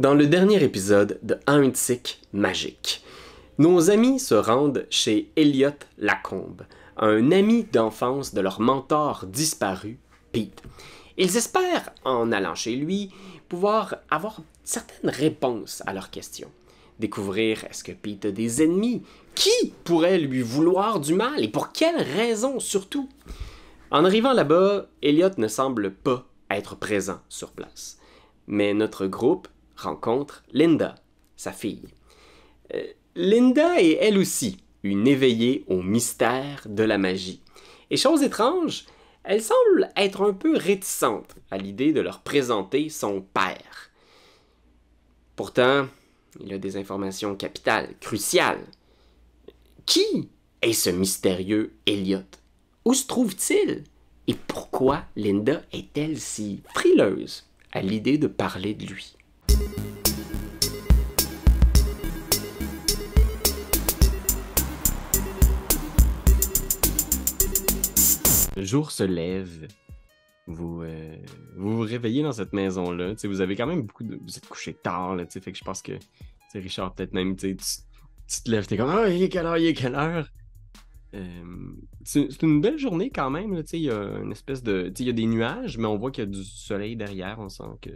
Dans le dernier épisode de Antique Magique, nos amis se rendent chez Elliot Lacombe, un ami d'enfance de leur mentor disparu, Pete. Ils espèrent, en allant chez lui, pouvoir avoir certaines réponses à leurs questions. Découvrir est-ce que Pete a des ennemis? Qui pourrait lui vouloir du mal et pour quelles raisons surtout? En arrivant là-bas, Elliot ne semble pas être présent sur place. Mais notre groupe rencontre Linda, sa fille. Euh, Linda est elle aussi une éveillée au mystère de la magie. Et chose étrange, elle semble être un peu réticente à l'idée de leur présenter son père. Pourtant, il a des informations capitales, cruciales. Qui est ce mystérieux Elliot? Où se trouve-t-il? Et pourquoi Linda est-elle si frileuse à l'idée de parler de lui? Le jour se lève. Vous, euh, vous vous réveillez dans cette maison-là. Vous avez quand même beaucoup de. Vous êtes couché tard, là, fait que je pense que Richard, peut-être même, tu, te lèves, t'es comme Ah, il est quelle heure, il est quelle heure? Euh, c'est une belle journée quand même. là, Il y a une espèce de. Il y a des nuages, mais on voit qu'il y a du soleil derrière. On sent que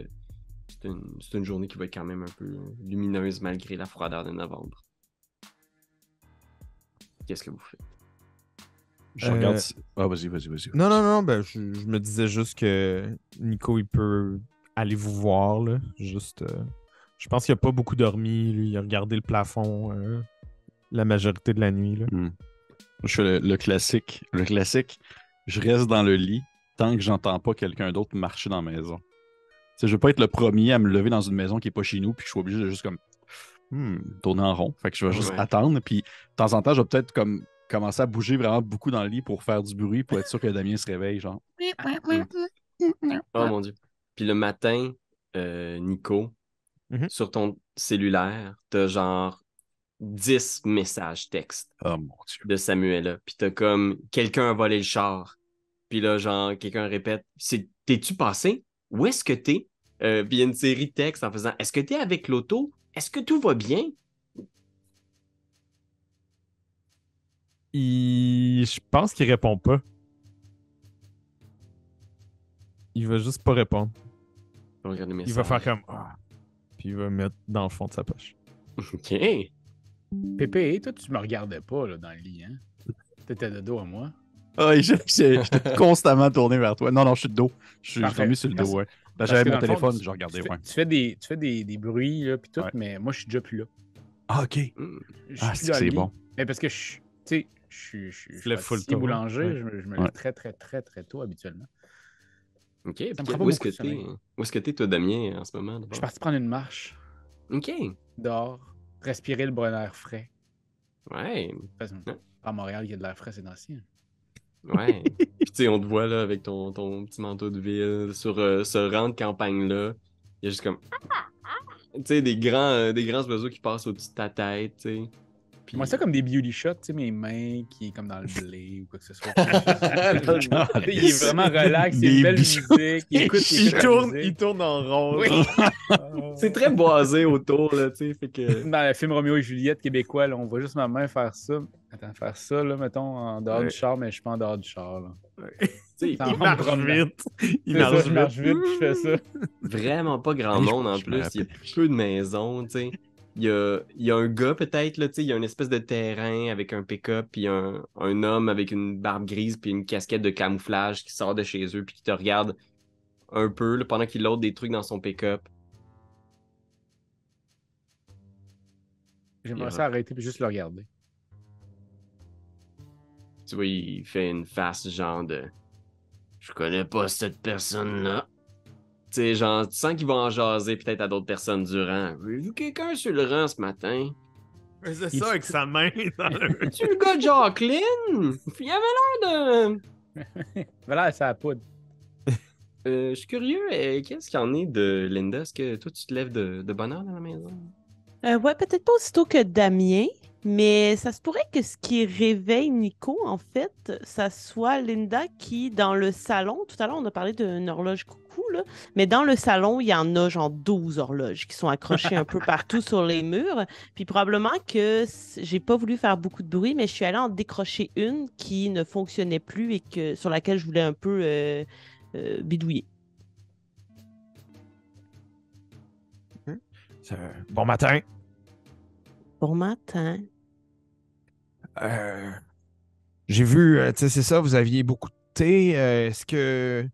c'est une, c'est une journée qui va être quand même un peu lumineuse malgré la froideur de novembre. Qu'est-ce que vous faites? Je regarde. Euh, si- Ah, vas-y, vas-y, vas-y. Non, non, non, ben, je, je me disais juste que Nico, il peut aller vous voir, là. Juste. euh, je pense qu'il a pas beaucoup dormi, lui. Il a regardé le plafond euh, la majorité de la nuit, là. Hmm. Je fais le, le classique. Le classique, je reste dans le lit tant que j'entends pas quelqu'un d'autre marcher dans la maison. Tu sais, je veux pas être le premier à me lever dans une maison qui est pas chez nous, puis je suis obligé de juste comme hmm, tourner en rond. Fait que je vais juste Ouais. attendre, puis de temps en temps, je vais peut-être comme commencer à bouger vraiment beaucoup dans le lit pour faire du bruit, pour être sûr que Damien se réveille, genre. Oh mon dieu. Puis le matin, euh, Nico, Mhm. sur ton cellulaire, t'as genre 10 messages textes Oh mon dieu. de Samuela. Puis t'as comme quelqu'un a volé le char. Puis là, genre, quelqu'un répète C'est T'es-tu passé? Où est-ce que t'es? Euh, Puis il y a une série de textes en faisant Est-ce que t'es avec l'auto? Est-ce que tout va bien? Il... Je pense qu'il répond pas. Il va juste pas répondre. Il va faire comme. Ah. Puis il va mettre dans le fond de sa poche. Ok. Pépé, toi, tu me regardais pas là, dans le lit, hein? T'étais de dos à moi. Ah, j'ai- j'étais constamment tourné vers toi. Non, non, je suis de dos. Je suis tombé sur le dos, ouais. Ben, J'avais mon fond, téléphone, tu- je regardais, Tu fais, ouais. tu fais des, tu fais des, des bruits, là, puis tout, Ouais. mais moi, je suis déjà plus là. Ah, ok. Ah, c'est bon. Mais parce que je suis, tu sais, je suis, je je full pâtissier tôt, boulanger, ouais. je me, je me Ouais. lève très, très, très, très tôt habituellement. Ok. Puis me prend pas où est-ce que t'es sommeil. Où est-ce que t'es, toi, Damien, en ce moment Je suis parti prendre une marche Ok. dehors, respirer le bon air frais. Ouais. Parce que. À Montréal, il y a de l'air frais, c'est d'ancien. Ouais. Puis tu sais, on te voit là avec ton, ton petit manteau de ville sur euh, ce rang de campagne-là. Il y a juste comme. Tu sais, des grands, euh, des grands oiseaux qui passent au-dessus de ta tête, tu sais. Puis... Moi, ça comme des beauty shots, tu sais, mes mains qui est comme dans le blé ou quoi que ce soit. Il est vraiment relax, il y a une belle musique, il écoute, il tourne, musique. il tourne en rond. Oui. C'est très boisé autour, là, tu sais. Fait que. Dans le film Roméo et Juliette québécois, là, on voit juste ma main faire ça. Attends, faire ça, là, mettons, en dehors Ouais. du char, mais je suis pas en dehors du char. Là. tu sais, Ça Il en marche promenant. vite. Il marche vite. puis je fais ça. vraiment pas grand monde en plus. Il y a peu de maisons, tu sais. Il y a, y a un gars peut-être, là, tu sais, il y a une espèce de terrain avec un pick-up, puis un, un homme avec une barbe grise, puis une casquette de camouflage qui sort de chez eux, puis qui te regarde un peu là, pendant qu'il load des trucs dans son pick-up. J'aimerais ça arrêter puis juste le regarder. Tu vois, il fait une face genre de Je connais pas cette personne-là. Tu sais, genre, tu sens qu'il va en jaser peut-être à d'autres personnes durant. Avez-vous quelqu'un sur le rang ce matin? Il faisait Il- ça avec sa main. Dans le... Tu le gars de Jacqueline? Il avait l'air de. Voilà, ça a poudre. Euh, je suis curieux, euh, qu'est-ce qu'il y en est de Linda? Est-ce que toi, tu te lèves de, de bonne heure dans la maison? Euh, ouais, peut-être pas aussitôt que Damien, Mais ça se pourrait que ce qui réveille Nico, en fait, ça soit Linda qui, dans le salon, tout à l'heure, on a parlé d'une horloge coucou, là, mais dans le salon, il y en a genre 12 horloges qui sont accrochées un peu partout sur les murs. Puis probablement que j'ai pas voulu faire beaucoup de bruit, mais je suis allée en décrocher une qui ne fonctionnait plus et que, sur laquelle je voulais un peu euh, euh, bidouiller. Euh, Bon matin. Bon matin. Euh, J'ai vu, euh, tu sais, c'est ça, vous aviez beaucoup de thé. euh, Est-ce que.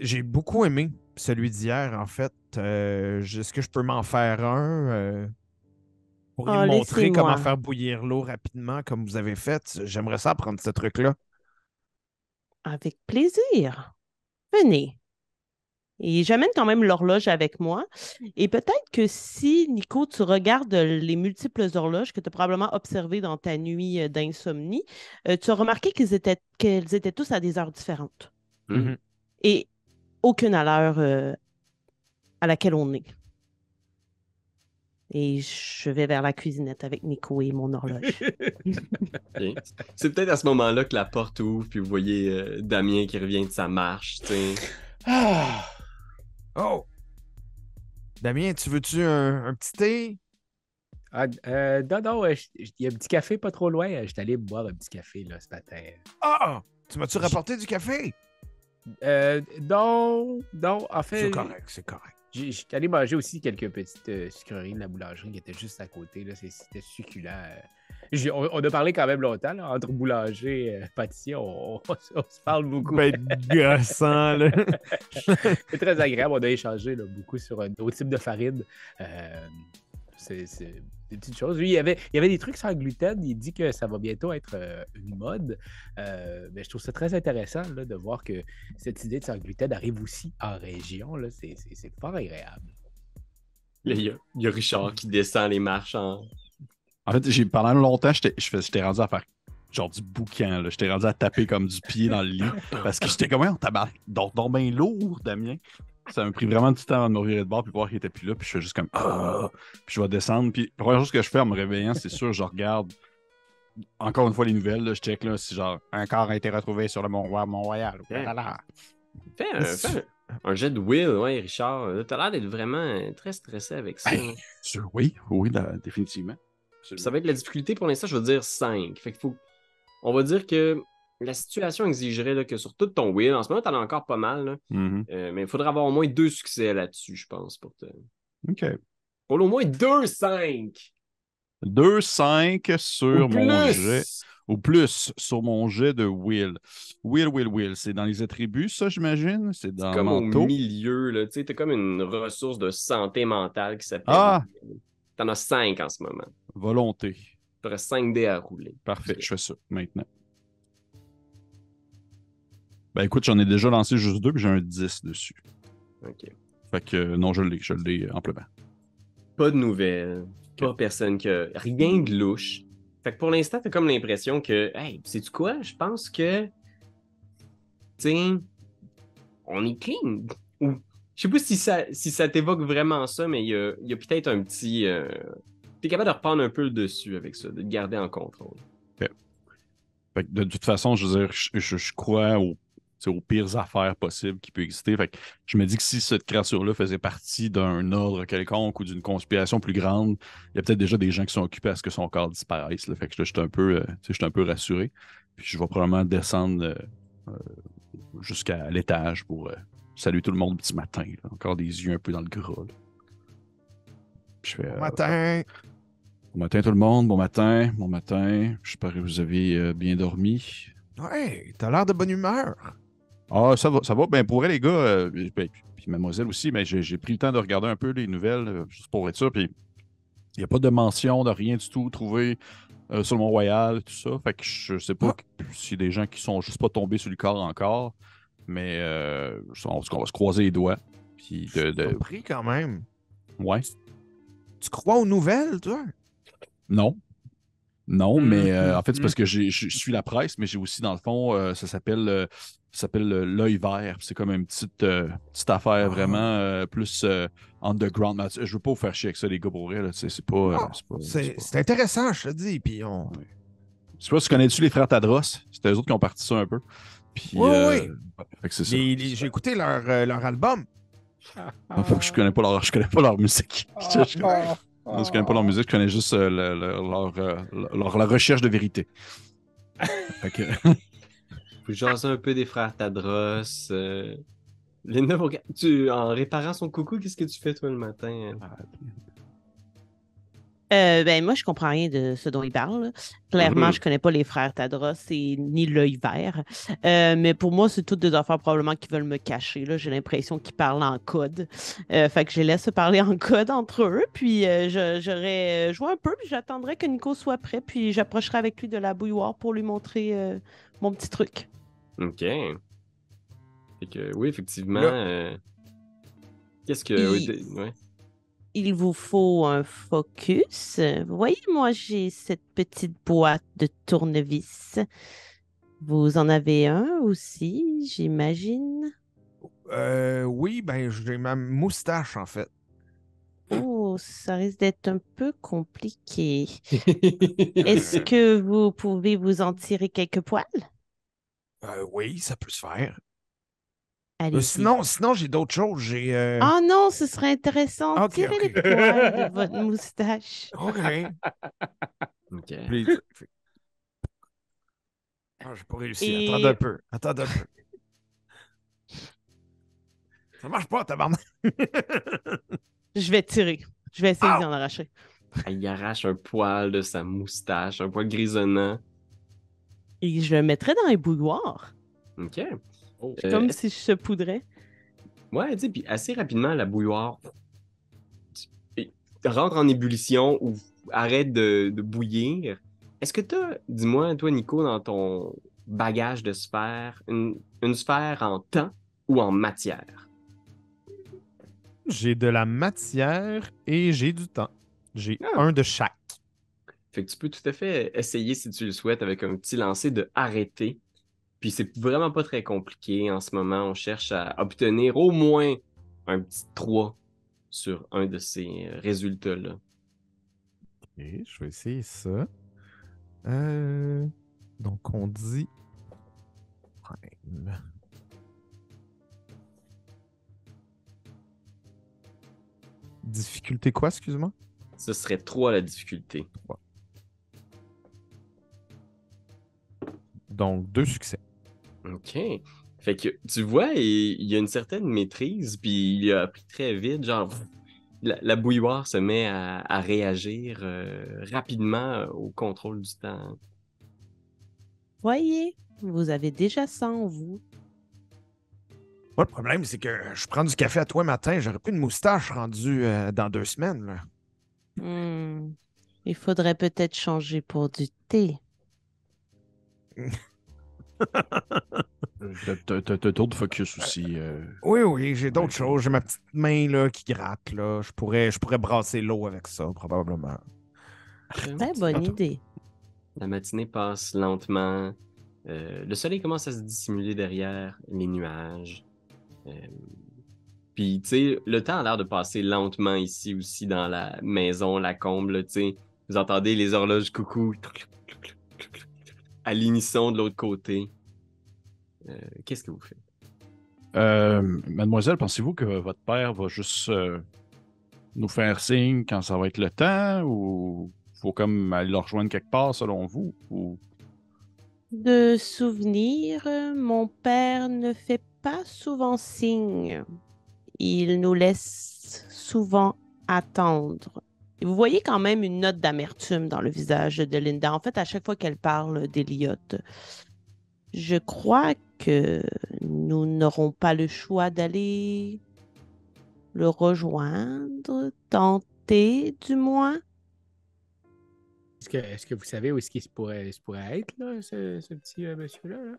J'ai beaucoup aimé celui d'hier, en fait. Euh, Est-ce que je peux m'en faire un? euh, Ah, me montrer comment faire bouillir l'eau rapidement, comme vous avez fait? J'aimerais ça apprendre ce truc-là. Avec plaisir. Venez. Et j'amène quand même l'horloge avec moi. Et peut-être que si, Nico, tu regardes les multiples horloges que tu as probablement observées dans ta nuit euh, d'insomnie, euh, tu as remarqué qu'ils étaient, qu'elles étaient tous à des heures différentes. Mhm. Et aucune à l'heure euh, à laquelle on est. Et je vais vers la cuisinette avec Nico et mon horloge. C'est peut-être à ce moment-là que la porte ouvre, puis vous voyez euh, Damien qui revient de sa marche. Ah! Oh! Damien, tu veux-tu un, un petit thé? Ah, euh, non, non, euh, il y a un petit café pas trop loin. euh, J'étais allé boire un petit café là, ce matin. Ah! Tu m'as-tu rapporté du café? Euh, non, non, en fait, C'est correct, c'est correct. J'étais allé manger aussi quelques petites euh, sucreries de la boulangerie qui étaient juste à côté. C'était succulent. euh. On, on a parlé quand même longtemps là, entre boulanger et pâtissier. On, on se- on se parle beaucoup. Ben, gossant, là. C'est très agréable. On a échangé là, beaucoup sur euh, d'autres types de farine. Euh, c'est des petites choses. Lui, il y, avait, il y avait des trucs sans gluten. Il dit que ça va bientôt être euh, une mode. Euh, mais je trouve ça très intéressant là, de voir que cette idée de sans gluten arrive aussi en région. là. C'est c'est- c'est fort agréable. Il y, a, il y a Richard qui descend les marches en. En fait, j'ai, pendant longtemps, j'étais, rendu à faire genre du boucan. là. J'étais rendu à taper comme du pied dans le lit. Parce que j'étais comme, on tabarnak, donc, donc bien lourd, Damien. Ça m'a pris vraiment du temps avant de me revirer de bord puis voir qu'il était plus là. Puis je fais juste comme, ah! Puis je vais descendre. Puis la première chose que je fais en me réveillant, c'est sûr, je regarde encore une fois les nouvelles. là. je check là, si genre, un corps a été retrouvé sur le Mont-Royal. Ouais. Fais un, fais un, un jet de Will, ouais, Richard. T'as l'air d'être vraiment très stressé avec ça. Sûr, oui, oui, là, définitivement. Ça va être la difficulté pour l'instant, je vais dire 5. Fait qu'il faut. On va dire que la situation exigerait là, que sur tout ton Will, en ce moment, t'en as encore pas mal, là, Mhm. euh, mais il faudra avoir au moins deux succès là-dessus, je pense, pour te. OK. Pour au moins 2-5! 2-5 sur mon jet. Ou plus sur mon jet de Will. Will, Will, Will. C'est dans les attributs, ça, j'imagine? C'est dans comme manteau? au milieu, là. Tu sais, t'as comme une ressource de santé mentale qui s'appelle. Ah! T'en as 5 en ce moment. Volonté. T'aurais 5 dés à rouler. Parfait, je fais ça maintenant. Ben écoute, j'en ai déjà lancé juste deux, puis j'ai un 10 dessus. Ok. Fait que euh, non, je l'ai, je l'ai amplement. Pas de nouvelles. Pas personne que. Rien de louche. Fait que pour l'instant, t'as comme l'impression que. Hey, sais-tu quoi? Je pense que. Sais. On est clean. Ou. Je sais pas si ça, si ça t'évoque vraiment ça, mais il y a, y a peut-être un petit. euh, T'es capable de reprendre un peu le dessus avec ça, de te garder en contrôle. Fait que de toute façon, je veux dire, je, je- je crois sais, aux pires affaires possibles qui peuvent exister. Fait que je me dis que si cette créature-là faisait partie d'un ordre quelconque ou d'une conspiration plus grande, il y a peut-être déjà des gens qui sont occupés à ce que son corps disparaisse. là. Fait que là, je suis un peu, euh, je suis un peu rassuré. Puis je vais probablement descendre euh, euh, jusqu'à l'étage pour euh, saluer tout le monde petit matin. là. Encore des yeux un peu dans le gras. je fais, Bon matin. bon matin tout le monde, bon matin, bon matin. J'espère que vous avez bien dormi. Ouais, t'as l'air de bonne humeur. Ah, ça va, ça va. Ben, pour elle, les gars, euh, ben, puis mademoiselle aussi, mais j'ai j'ai pris le temps de regarder un peu les nouvelles, euh, juste pour être sûr. Puis il n'y a pas de mention de rien du tout trouvé euh, sur le Mont-Royal, tout ça. Fait que je sais pas que- s'il y a des gens qui sont juste pas tombés sur le corps encore. Mais on, on va se croiser les doigts. Puis de. de- Surpris quand même. ouais. Tu crois aux nouvelles, toi? Non. Non, mais euh, mm, en fait, c'est mm. parce que j'ai- je suis la presse, mais j'ai aussi, dans le fond, euh, ça s'appelle euh, s'appelle le- l'œil vert. C'est comme une petite, euh, petite affaire vraiment euh, plus euh, underground. Mais Je veux pas vous faire chier avec ça, les gars, pour vrai. C'est c'est pas. euh, Ah, c'est intéressant, je te dis. Puis on. Je sais pas si tu connais-tu les frères Tadros? C'était eux autres qui ont parti ça un peu. Puis, Oui, euh, oui. ouais, J'ai écouté leur, euh, leur album. Ah, faut que je connais pas leur, je connais pas leur musique. Je, je- je connais pas leur musique, je connais juste euh, le- le- leur, euh, leur- la recherche de vérité. Faut jaser un peu des frères Tadros. euh. Linda, tu, en réparant son coucou, qu'est-ce que tu fais toi le matin? Euh, ben, moi, je comprends rien de ce dont il parle. Clairement, Mhm. je connais pas les frères Tadros et ni l'œil vert. Euh, mais pour moi, c'est toutes des affaires probablement qui veulent me cacher. là. J'ai l'impression qu'ils parlent en code. Euh, fait que je les laisse parler en code entre eux. Puis euh, je- j'aurais euh, joué un peu, puis j'attendrai que Nico soit prêt. Puis j'approcherai avec lui de la bouilloire pour lui montrer euh, mon petit truc. Ok. Fait que, oui, effectivement. Euh, Qu'est-ce que. Il- ouais. Il vous faut un focus. Vous voyez, moi, j'ai cette petite boîte de tournevis. Vous en avez un aussi, j'imagine? Euh, oui, ben j'ai ma moustache en fait. Oh, ça risque d'être un peu compliqué. Est-ce que vous pouvez vous en tirer quelques poils? Euh, oui, ça peut se faire. Euh, Allez. sinon, sinon j'ai d'autres choses. J'ai. euh, Oh non, ce serait intéressant. Ok, Tirez les poils de votre moustache. OK. Ok. Puis- Ah, j'ai pas réussi. Et- Attends un peu. Attends un peu. Ça marche pas, tabarnak. Je vais tirer. Je vais essayer Ow! d'en arracher. Ah, Il arrache un poil de sa moustache, un poil grisonnant. Et je le mettrai dans les bouilloires. Ok. Oh. Euh, Comme si je se poudrais. Ouais, tu sais, puis assez rapidement, la bouilloire rentre en ébullition ou arrête de, de bouillir. Est-ce que tu as, dis-moi, toi, Nico, dans ton bagage de sphère, une, une sphère en temps ou en matière? J'ai de la matière et j'ai du temps. J'ai Ah. un de chaque. Fait que tu peux tout à fait essayer, si tu le souhaites, avec un petit lancer de arrêter. Puis c'est vraiment pas très compliqué. En ce moment, on cherche à obtenir au moins un petit 3 sur un de ces euh, résultats-là. Ok, je vais essayer ça. Euh, Donc, on dit. Prime. Difficulté quoi, excuse-moi? Ce serait 3 la difficulté. Donc, deux succès. OK. Fait que tu vois, il il y a une certaine maîtrise, puis il a appris très vite, genre, la, la bouilloire se met à, à réagir euh, rapidement euh, au contrôle du temps. Voyez, vous avez déjà ça en vous. Moi, le problème, c'est que je prends du café à toi matin. J'aurais plus de moustache rendu euh, dans deux semaines. là. Hmm. Il faudrait peut-être changer pour du thé. T'as- d'autres focus aussi. euh. Oui, oui, j'ai d'autres Ouais. choses. J'ai ma petite main là, qui gratte. Là. Je, pourrais, je pourrais brasser l'eau avec ça, probablement. Très bonne idée. La matinée passe lentement. Euh, le soleil commence à se dissimuler derrière les nuages. Euh, Puis, tu sais, le temps a l'air de passer lentement ici aussi dans la maison, la comble, tu sais. Vous entendez les horloges coucou à l'unisson de l'autre côté. Euh, Qu'est-ce que vous faites? Euh, mademoiselle, pensez-vous que votre père va juste euh, nous faire signe quand ça va être le temps ou faut comme aller le rejoindre quelque part selon vous? Ou... De souvenir, mon père ne fait pas souvent signe. Il nous laisse souvent attendre. Et vous voyez quand même une note d'amertume dans le visage de Linda. En fait, à chaque fois qu'elle parle d'Eliott, je crois que nous n'aurons pas le choix d'aller le rejoindre, tenter du moins. Est-ce que, vous savez où est-ce qu'il se pourrait, se pourrait être, là, ce, ce petit euh, monsieur-là? là?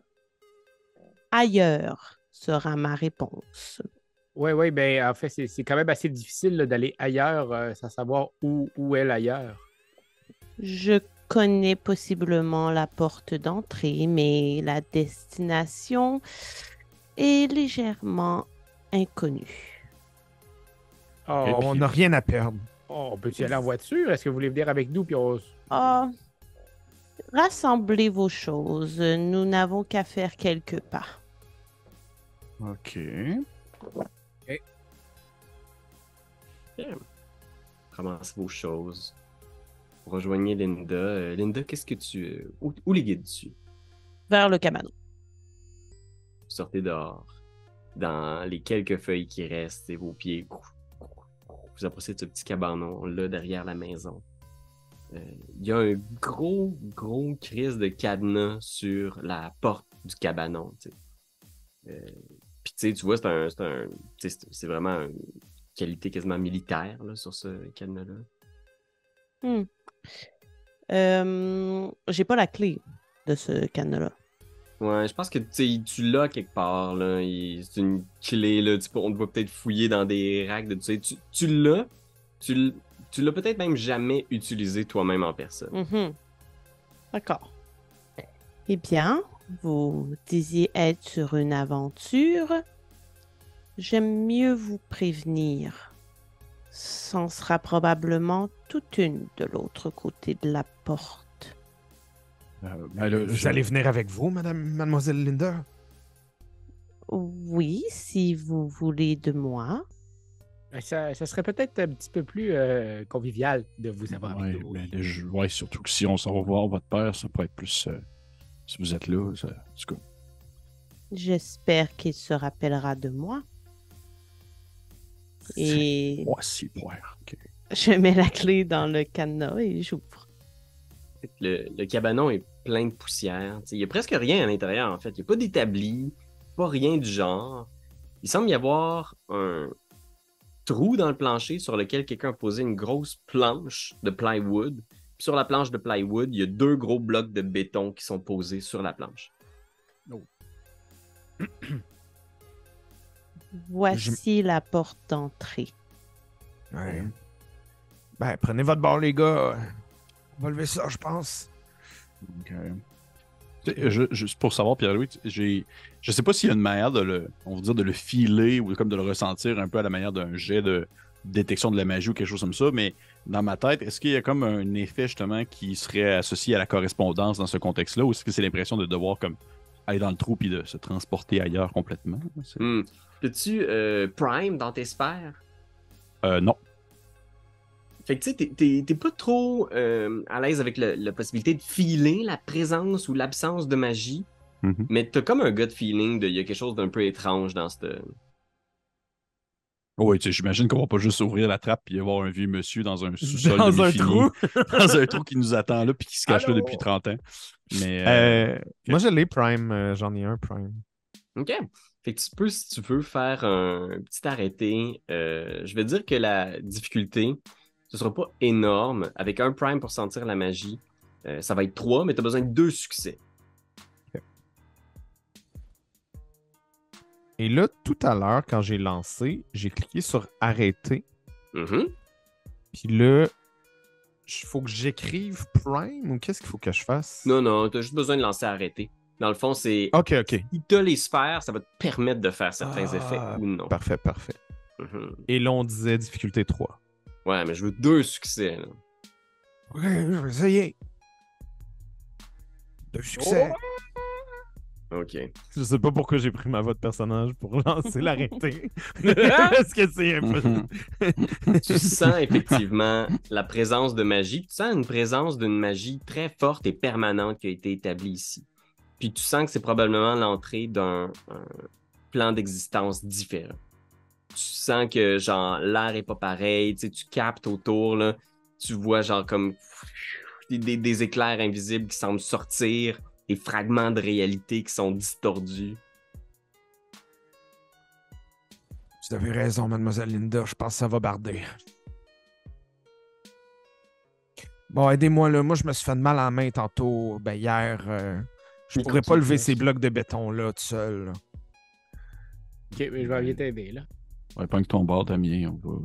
Ailleurs sera ma réponse. Oui, oui, ben en fait, c'est, c'est quand même assez difficile d'aller ailleurs euh, sans savoir où, où est l'ailleurs. Je connais possiblement la porte d'entrée, mais la destination est légèrement inconnue. Oh, on n'a rien à perdre. oh, on peut-tu y aller en voiture? Est-ce que vous voulez venir avec nous? Puis on... Ah, rassemblez vos choses. Nous n'avons qu'à faire quelques pas. OK. Ramassez vos choses. Rejoignez Linda. Euh, Linda, qu'est-ce que tu. euh, Où, où les guides-tu? Vers le cabanon. Vous sortez dehors. Dans les quelques feuilles qui restent et vos pieds. Vous approchez de ce petit cabanon là derrière la maison. Euh, Il y a un gros, gros crise de cadenas sur la porte du cabanon. Puis tu vois, c'est un, c'est un- vraiment une qualité quasiment militaire là, sur ce cadenas-là. Euh, J'ai pas la clé de ce cadenas-là. Ouais, je pense que tu l'as quelque part. C'est une clé. Là. Tu peux- on te voit peut-être fouiller dans des racks. De, tu sais, tu, tu l'as. Tu, tu l'as peut-être même jamais utilisé toi-même en personne. Mhm. D'accord. Eh bien, vous disiez être sur une aventure. J'aime mieux vous prévenir. C'en sera probablement toute une de l'autre côté de la porte. Euh, ben Vous je- allez venir avec vous, madame, mademoiselle Linda? Oui, si vous voulez de moi. Ça, ça serait peut-être un petit peu plus euh, convivial de vous avoir Ouais, avec nous. ben, ouais, surtout que si on s'en va voir votre père, ça peut être plus. euh, si vous êtes là, ça. J'espère qu'il se rappellera de moi. Et je mets la clé dans le cadenas et j'ouvre. Le, le cabanon est plein de poussière. Il n'y a presque rien à l'intérieur, en fait. Il n'y a pas d'établi, pas rien du genre. Il semble y avoir un trou dans le plancher sur lequel quelqu'un a posé une grosse planche de plywood. Puis sur la planche de plywood, il y a deux gros blocs de béton qui sont posés sur la planche. Voici la porte d'entrée. Ouais. Ben, prenez votre bord, les gars. On va lever ça, je pense. Ok. Je- Juste pour savoir, Pierre-Louis, j'ai, je sais pas s'il y a une manière de le, on va dire, de le filer ou comme de le ressentir un peu à la manière d'un jet de détection de la magie ou quelque chose comme ça, mais dans ma tête, est-ce qu'il y a comme un effet justement qui serait associé à la correspondance dans ce contexte-là ou est-ce que c'est l'impression de devoir comme aller dans le trou puis de se transporter ailleurs complètement? C'est- Hmm. Peux-tu euh, Prime dans tes sphères? Euh, non. Fait que tu sais, t'es- pas trop euh, à l'aise avec le- la possibilité de filer la présence ou l'absence de magie, Mhm. mais t'as comme un gut feeling de il y a quelque chose d'un peu étrange dans cette. Oui, tu sais, j'imagine qu'on va pas juste ouvrir la trappe et avoir un vieux monsieur dans un sous-sol Dans un trou. dans un trou qui nous attend là puis qui se cache là depuis 30 ans. Mais euh, Euh, Moi, je l'ai Prime. euh, J'en ai un Prime. Ok. Fait que tu peux, si tu veux, faire un petit arrêté. euh, je vais dire que la difficulté, ce sera pas énorme. Avec un Prime pour sentir la magie, euh, ça va être 3, mais tu as besoin de deux succès. Et là, tout à l'heure, quand j'ai lancé, j'ai cliqué sur arrêter. Mhm. Puis là, il faut que j'écrive Prime ou qu'est-ce qu'il faut que je fasse? Non, non, tu as juste besoin de lancer arrêter. Dans le fond, c'est. Ok, ok. Si tu as les sphères, ça va te permettre de faire certains Ah, effets ou non. Parfait, parfait. Mhm. Et là, on disait difficulté 3. Ouais, mais je veux deux succès. là. Ok, je vais essayer. Deux succès. Ok. Je sais pas pourquoi j'ai pris ma voix de personnage pour lancer l'arrêté. Est-ce que c'est un peu. tu sens effectivement la présence de magie. Tu sens une présence d'une magie très forte et permanente qui a été établie ici. Puis tu sens que c'est probablement l'entrée d'un un plan d'existence différent. Tu sens que genre l'air est pas pareil, tu captes autour là, tu vois genre comme des, éclairs invisibles qui semblent sortir, des fragments de réalité qui sont distordus. Vous avez raison, mademoiselle Linda. Je pense que ça va barder. Bon, aidez-moi là. Moi, je me suis fait de mal la main tantôt. Ben, hier. euh, je Mais pourrais pas lever le ces blocs de béton là tout seul. là. Ok, mais je vais bien t'aider là. ouais, pas que ton bord, Damien, on va,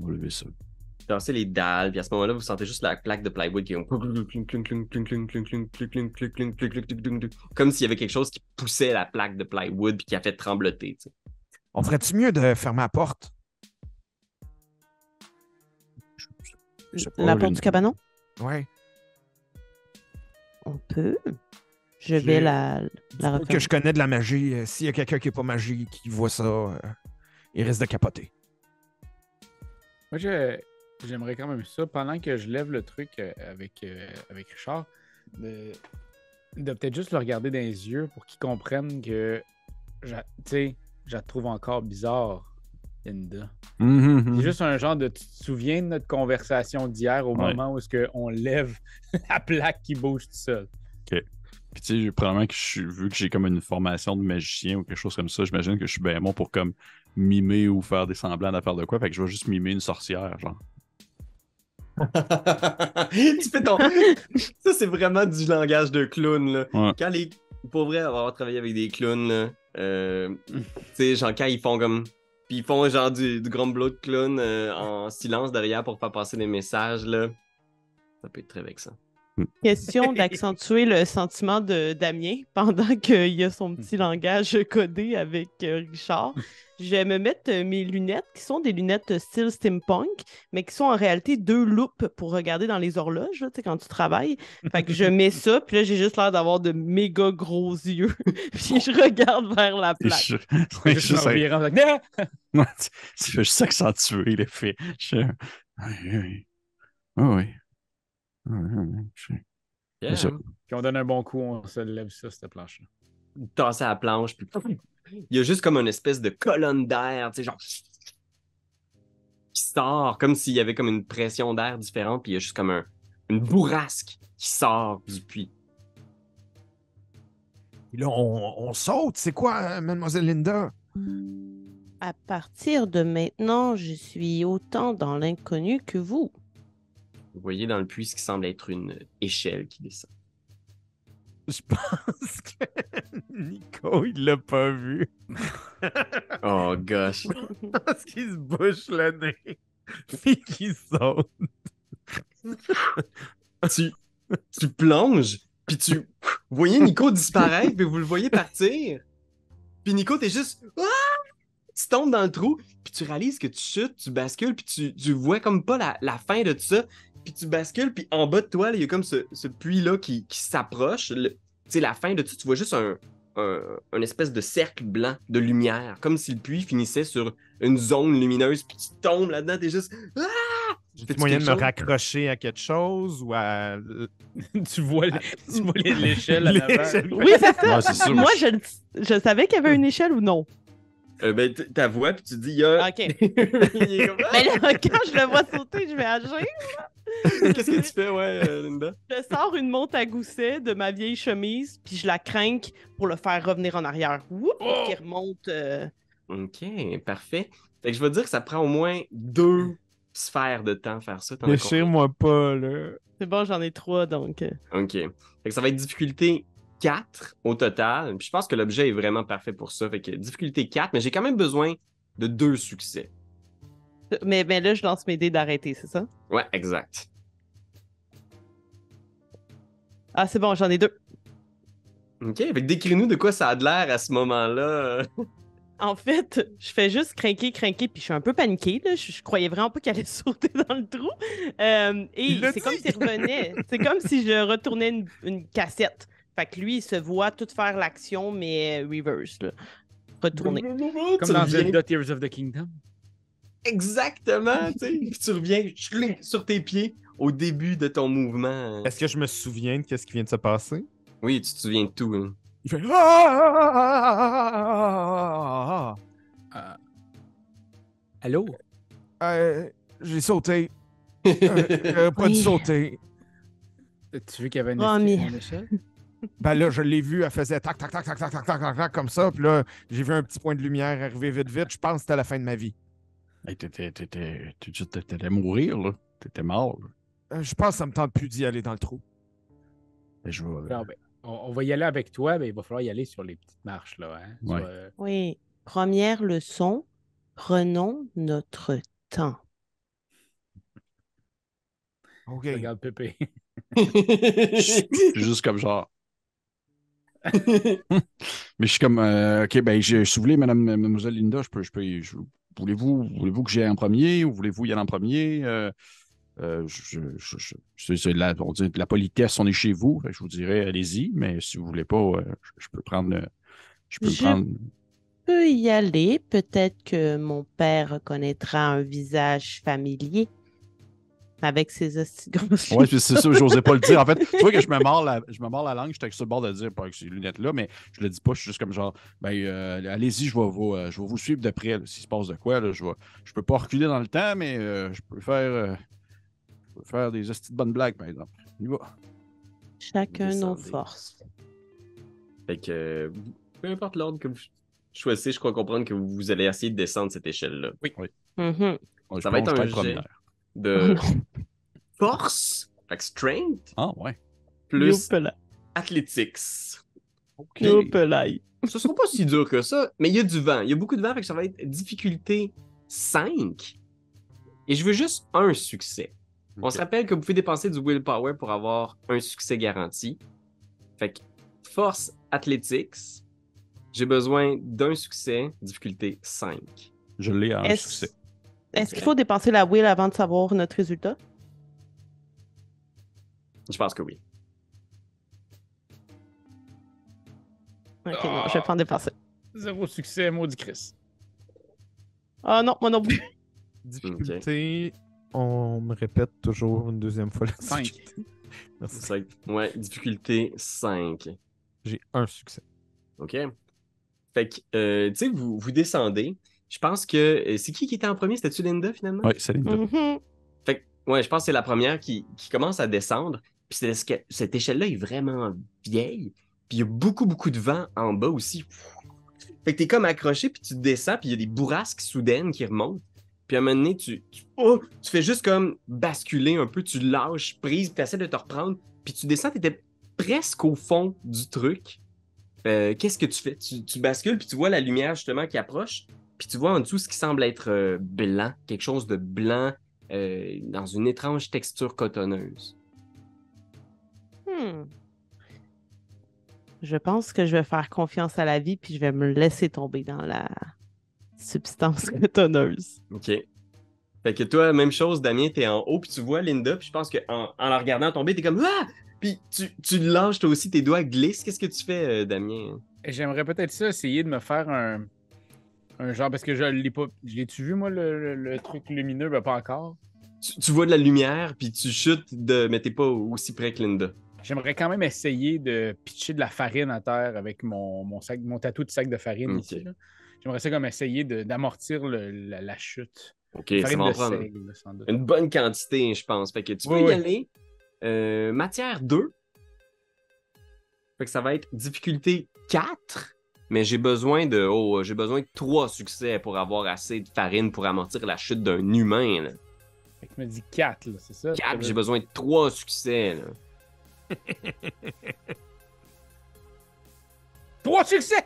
on va lever ça. tassez les dalles, puis à ce moment-là, vous sentez juste la plaque de plywood qui est comme s'il y avait quelque chose qui poussait la plaque de plywood puis qui a fait trembloter. On ferait-tu mieux de fermer la porte? La porte du cabanon? Ouais. On peut. Je vais la, la que je connais de la magie. euh, S'il y a quelqu'un qui est pas magie, qui voit ça, euh, il risque de capoter. Moi, je- j'aimerais quand même ça, pendant que je lève le truc euh, avec, euh, avec Richard, de, de peut-être juste le regarder dans les yeux pour qu'il comprenne que, tu sais, je la trouve encore bizarre, Linda. Mhm, mhm. C'est juste un genre de. Tu te souviens de notre conversation d'hier au Ouais. moment où est-ce qu'on lève la plaque qui bouge tout seul? Puis tu sais, probablement que je suis, vu que j'ai comme une formation de magicien ou quelque chose comme ça, j'imagine que je suis bien bon pour comme mimer ou faire des semblants d'affaires de quoi. Fait que je vais juste mimer une sorcière, genre. tu fais ton. Ça, c'est vraiment du langage de clown, là. Ouais. Quand les. Pour vrai, avoir travaillé avec des clowns, là, euh, tu sais, genre, quand ils font comme. Puis ils font genre du, du grumblo de clown euh, en silence derrière pour faire passer des messages, là. Ça peut être très vexant. Question d'accentuer le sentiment de Damien pendant qu'il a son petit langage codé avec euh, Richard. Je vais me mettre euh, mes lunettes, qui sont des lunettes style steampunk, mais qui sont en réalité deux loupes pour regarder dans les horloges, là, tu sais, quand tu travailles. Fait que je mets ça, puis là, j'ai juste l'air d'avoir de méga gros yeux. puis je regarde vers la plaque. je- Juste je fait que, Ah! Tu- fais juste accentuer l'effet. Je... Oui, oui. Oui, oui. Oui, oui, oui. Je- Yeah. ça. Puis on donne un bon coup, on se lève ça, cette planche-là. Tasser à la planche, puis. Il y a juste comme une espèce de colonne d'air, tu sais, genre. qui sort, comme s'il y avait comme une pression d'air différente, puis il y a juste comme un, une bourrasque qui sort du puits. Puis là, on, on saute. C'est quoi, euh, Mademoiselle Linda? À partir de maintenant, je suis autant dans l'inconnu que vous. Vous voyez dans le puits ce qui semble être une échelle qui descend. Je pense que Nico, il l'a pas vu. Oh gosh. Parce qu'il se bouche le nez. Puis qu'il saute. tu, tu plonges, puis tu vous voyez Nico disparaître, puis vous le voyez partir. Puis Nico, t'es juste. Ah! Tu tombes dans le trou, puis tu réalises que tu chutes, tu bascules, puis tu, tu vois comme pas la, la fin de tout ça. Puis tu bascules, puis en bas de toi, là, il y a comme ce, ce puits-là qui, qui s'approche. Tu sais, la fin de tout, tu vois juste un, un, un espèce de cercle blanc de lumière, comme si le puits finissait sur une zone lumineuse, puis tu tombes là-dedans, t'es juste. Ah! J'ai moyen de me chose? raccrocher à quelque chose ou à. tu vois le- tu vois les- l'échelle à l'avant. Oui, c'est ça. Moi, je, savais qu'il y avait une échelle ou non. Euh, ben, ta voix, puis tu dis, il y a. OK. Ah! Mais là, quand je le vois sauter, je vais agir. Qu'est-ce que tu fais, ouais, euh, Linda? Je sors une monte à gousset de ma vieille chemise, puis je la crinque pour le faire revenir en arrière. Oups, Oh! qui remonte. euh, Ok, parfait. Fait que je vais dire que ça prend au moins deux sphères de temps faire ça. Déchire-moi pas, là. C'est bon, j'en ai trois, donc. euh, Ok. Fait que ça va être difficulté 4 au total. Puis je pense que l'objet est vraiment parfait pour ça. Fait que difficulté 4, mais j'ai quand même besoin de deux succès. Mais, mais là, je lance mes dés d'arrêter, c'est ça? Ouais, exact. Ah, c'est bon, j'en ai deux. Ok, fait décris-nous de quoi ça a de l'air à ce moment-là. En fait, je fais juste crinquer, crinquer, puis je suis un peu paniquée. Là. Je, je croyais vraiment pas qu'elle allait sauter dans le trou. Euh, et c'est comme s'il revenait. c'est comme si je retournais une, une cassette. Fait que lui, il se voit tout faire l'action, mais reverse. Là. Retourner. Comme dans Zelda Tears of the Kingdom. Exactement, tu sais. Puis tu reviens chling, sur tes pieds au début de ton mouvement. Est-ce que je me souviens de ce qui vient de se passer? Oui, tu te souviens de tout. hein. Il fait. Ah! Euh, Allô? Euh, J'ai sauté. Euh, euh, pas dû Oui. sauter. Tu veux qu'il y avait une, Oh, mais- une échelle? Ben là, je l'ai vu, elle faisait tac, tac, tac, tac, tac, tac, tac, tac, tac, comme ça. Puis là, j'ai vu un petit point de lumière arriver vite, vite. Je pense que c'était la fin de ma vie. Hey, t'étais- mourir, là. T'étais mort, là. Euh, je pense que ça me tente plus d'y aller dans le trou. Et je vais- Non, ben, on, on va y aller avec toi, mais il va falloir y aller sur les petites marches. Là, hein, sur, euh, Oui. Première leçon, prenons notre temps. OK. Regarde Pépé. Juste comme genre. Mais je suis comme, euh, OK, ben, je, si vous voulez, madame, mademoiselle Linda, je peux, je peux, je- voulez-vous, voulez-vous que j'aille en premier ou voulez-vous y aller en premier? Euh, euh, je, je- je- c'est- c'est la, on dit de la politesse, on est chez vous. Que Je vous dirais, allez-y, mais si vous voulez pas, euh, je, peux prendre, je peux prendre. y aller. Peut-être que mon père reconnaîtra un visage familier avec ses puis c'est ça, j'osais pas le dire. En fait, tu vois que je me mords la, je me mords la langue, j'étais sur le bord de dire, pas avec ces lunettes-là, mais je le dis pas, je suis juste comme genre, ben, euh, allez-y, je vais vous, euh, je vais vous suivre de près, s'il se passe de quoi, là, je vais, je peux pas reculer dans le temps, mais euh, je peux faire, euh, je peux faire des hosties de bonnes blagues, par exemple. On y va. Chacun nos forces. Fait que, peu importe l'ordre que vous choisissez, je crois comprendre que vous allez essayer de descendre cette échelle-là. Mhm. Ouais, Ça je va être un De force, fait que strength, Ah, ouais. plus athletics. OK. Ce sera pas si dur que ça, mais il y a du vent. Il y a beaucoup de vent, fait que ça va être difficulté 5. Et je veux juste un succès. On se rappelle que vous pouvez dépenser du willpower pour avoir un succès garanti. Fait que force athletics, j'ai besoin d'un succès, difficulté 5. Je l'ai en Est-ce succès. Est-ce qu'il faut dépenser la will avant de savoir notre résultat? Je pense que oui. Ok, non, je vais pas en dépenser. Zéro succès, maudit Chris. Ah non, moi non plus. Difficulté, on me répète toujours une deuxième fois la Cinq. difficulté. Merci. Cinq. Ouais, difficulté 5. J'ai un succès. OK? Fait que, euh, tu sais, vous, vous descendez. Je pense que. euh, c'est qui qui était en premier? C'était-tu Linda finalement? Oui, c'est Linda. Mhm. Fait que, ouais, je pense que c'est la première qui, qui commence à descendre. Puis c'est- c'est- cette échelle-là est vraiment vieille. Puis il y a beaucoup, beaucoup de vent en bas aussi. Fait que t'es comme accroché, puis tu descends, puis il y a des bourrasques soudaines qui remontent. Puis à un moment donné, tu, tu, oh, tu fais juste comme basculer un peu, tu lâches prise, puis tu essaies de te reprendre. Puis tu descends, tu étais presque au fond du truc. Euh, Qu'est-ce que tu fais? Tu, tu bascules, puis tu vois la lumière justement qui approche. Puis tu vois en dessous ce qui semble être euh, blanc, quelque chose de blanc euh, dans une étrange texture cotonneuse. Hmm. Je pense que je vais faire confiance à la vie puis je vais me laisser tomber dans la substance cotonneuse. OK. Fait que toi, même chose, Damien, t'es en haut, puis tu vois Linda, puis je pense qu'en en la regardant tomber, t'es comme Ah! Puis tu, tu lâches toi aussi, tes doigts glissent. Qu'est-ce que tu fais, euh, Damien? J'aimerais peut-être ça, essayer de me faire un, un genre, parce que je l'ai pas. Je l'ai-tu vu, moi, le, le- le truc lumineux? Ben, pas encore. Tu, tu vois de la lumière, puis tu chutes, de... mais t'es pas aussi près que Linda. J'aimerais quand même essayer de pitcher de la farine à terre avec mon, mon, sac, mon tatou de sac de farine Ok. ici. J'aimerais ça comme essayer d'amortir la, la chute. OK, ça va en prendre seigle, une bonne quantité, je pense. Fait que tu peux Oui, y aller. Euh, matière 2. Fait que ça va être difficulté 4. Mais j'ai besoin de oh, j'ai besoin de 3 succès pour avoir assez de farine pour amortir la chute d'un humain. là. Fait que tu me dis 4, là, c'est ça? 4, j'ai besoin de 3 succès. Là. Trois succès!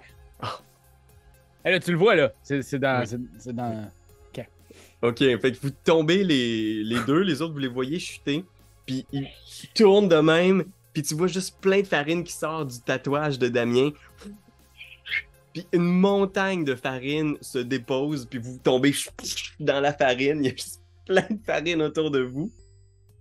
Eh, là, tu le vois, là. C'est dans. Oui. dans... Ok, fait que vous tombez les, les deux, les autres vous les voyez chuter, puis ils tournent de même, puis tu vois juste plein de farine qui sort du tatouage de Damien. Puis une montagne de farine se dépose, puis vous tombez dans la farine, il y a plein de farine autour de vous.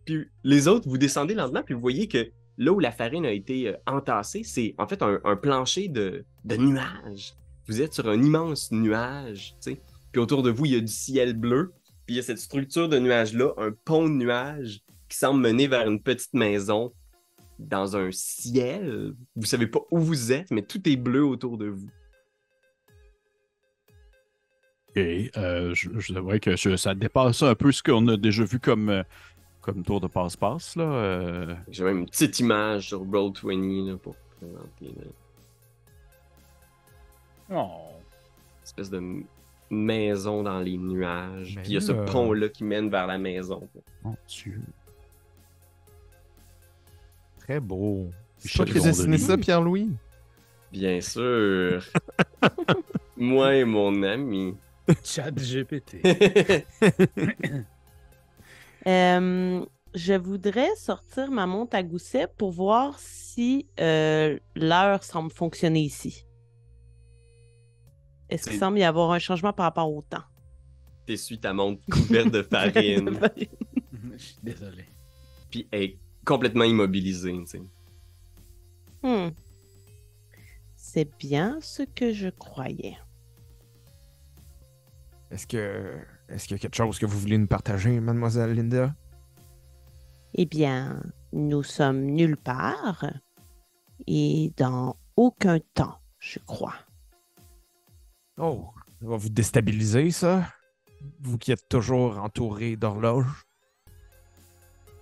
Puis les autres, vous descendez lentement, puis vous voyez que là où la farine a été euh, entassée, c'est en fait un, plancher de, nuages. Vous êtes sur un immense nuage, tu sais. Puis autour de vous, il y a du ciel bleu. Puis il y a cette structure de nuages-là, un pont de nuages qui semble mener vers une petite maison dans un ciel. Vous savez pas où vous êtes, mais tout est bleu autour de vous. Et euh, je, je dirais que je- ça dépasse un peu ce qu'on a déjà vu comme, euh, comme tour de passe-passe. là. euh. J'ai même une petite image sur Roll20 là, pour présenter là, Oh. une espèce de maison dans les nuages. Mais Puis il y a ce là- pont-là qui mène vers la maison. Mon Dieu. Très beau. C'est toi qui as dessiné ça, Pierre-Louis? Bien sûr. Moi et mon ami. Chat GPT. Euh, je voudrais sortir ma montre à gousset pour voir si euh, l'heure semble fonctionner ici. Est-ce qu'il semble y avoir un changement par rapport au temps? T'essuies ta montre couverte de farine, Je suis désolé. puis elle est complètement immobilisée, tu sais. Hmm. C'est bien ce que je croyais. Est-ce que. Est-ce qu'il y a quelque chose que vous voulez nous partager, mademoiselle Linda? Eh bien, nous sommes nulle part et dans aucun temps, je crois. Oh, ça va vous déstabiliser, ça? Vous qui êtes toujours entouré d'horloges?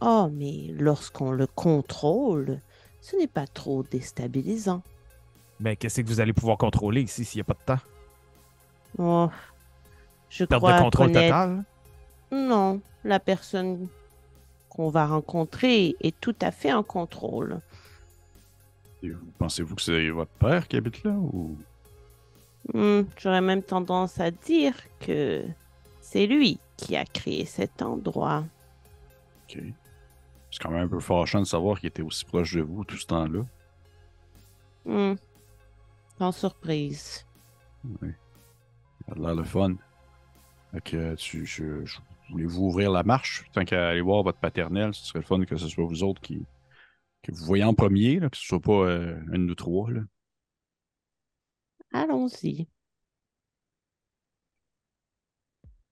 Oh, mais lorsqu'on le contrôle, ce n'est pas trop déstabilisant. Mais qu'est-ce que vous allez pouvoir contrôler ici s'il n'y a pas de temps? Oh, je Perte crois de contrôle connaître- total? Non, la personne qu'on va rencontrer est tout à fait en contrôle. Et vous- Pensez-vous que c'est votre père qui habite là ou? Hmm, J'aurais même tendance à dire que c'est lui qui a créé cet endroit. Ok. C'est quand même un peu fâchant de savoir qu'il était aussi proche de vous tout ce temps-là. Hmm. Sans surprise. Oui. Ça a l'air le fun. Fait que tu, je, je- voulez-vous ouvrir la marche tant qu'à aller voir votre paternel? Ce serait le fun que ce soit vous autres qui que vous voyez en premier, là, que ce soit pas euh, un de nous trois. Là. Allons-y.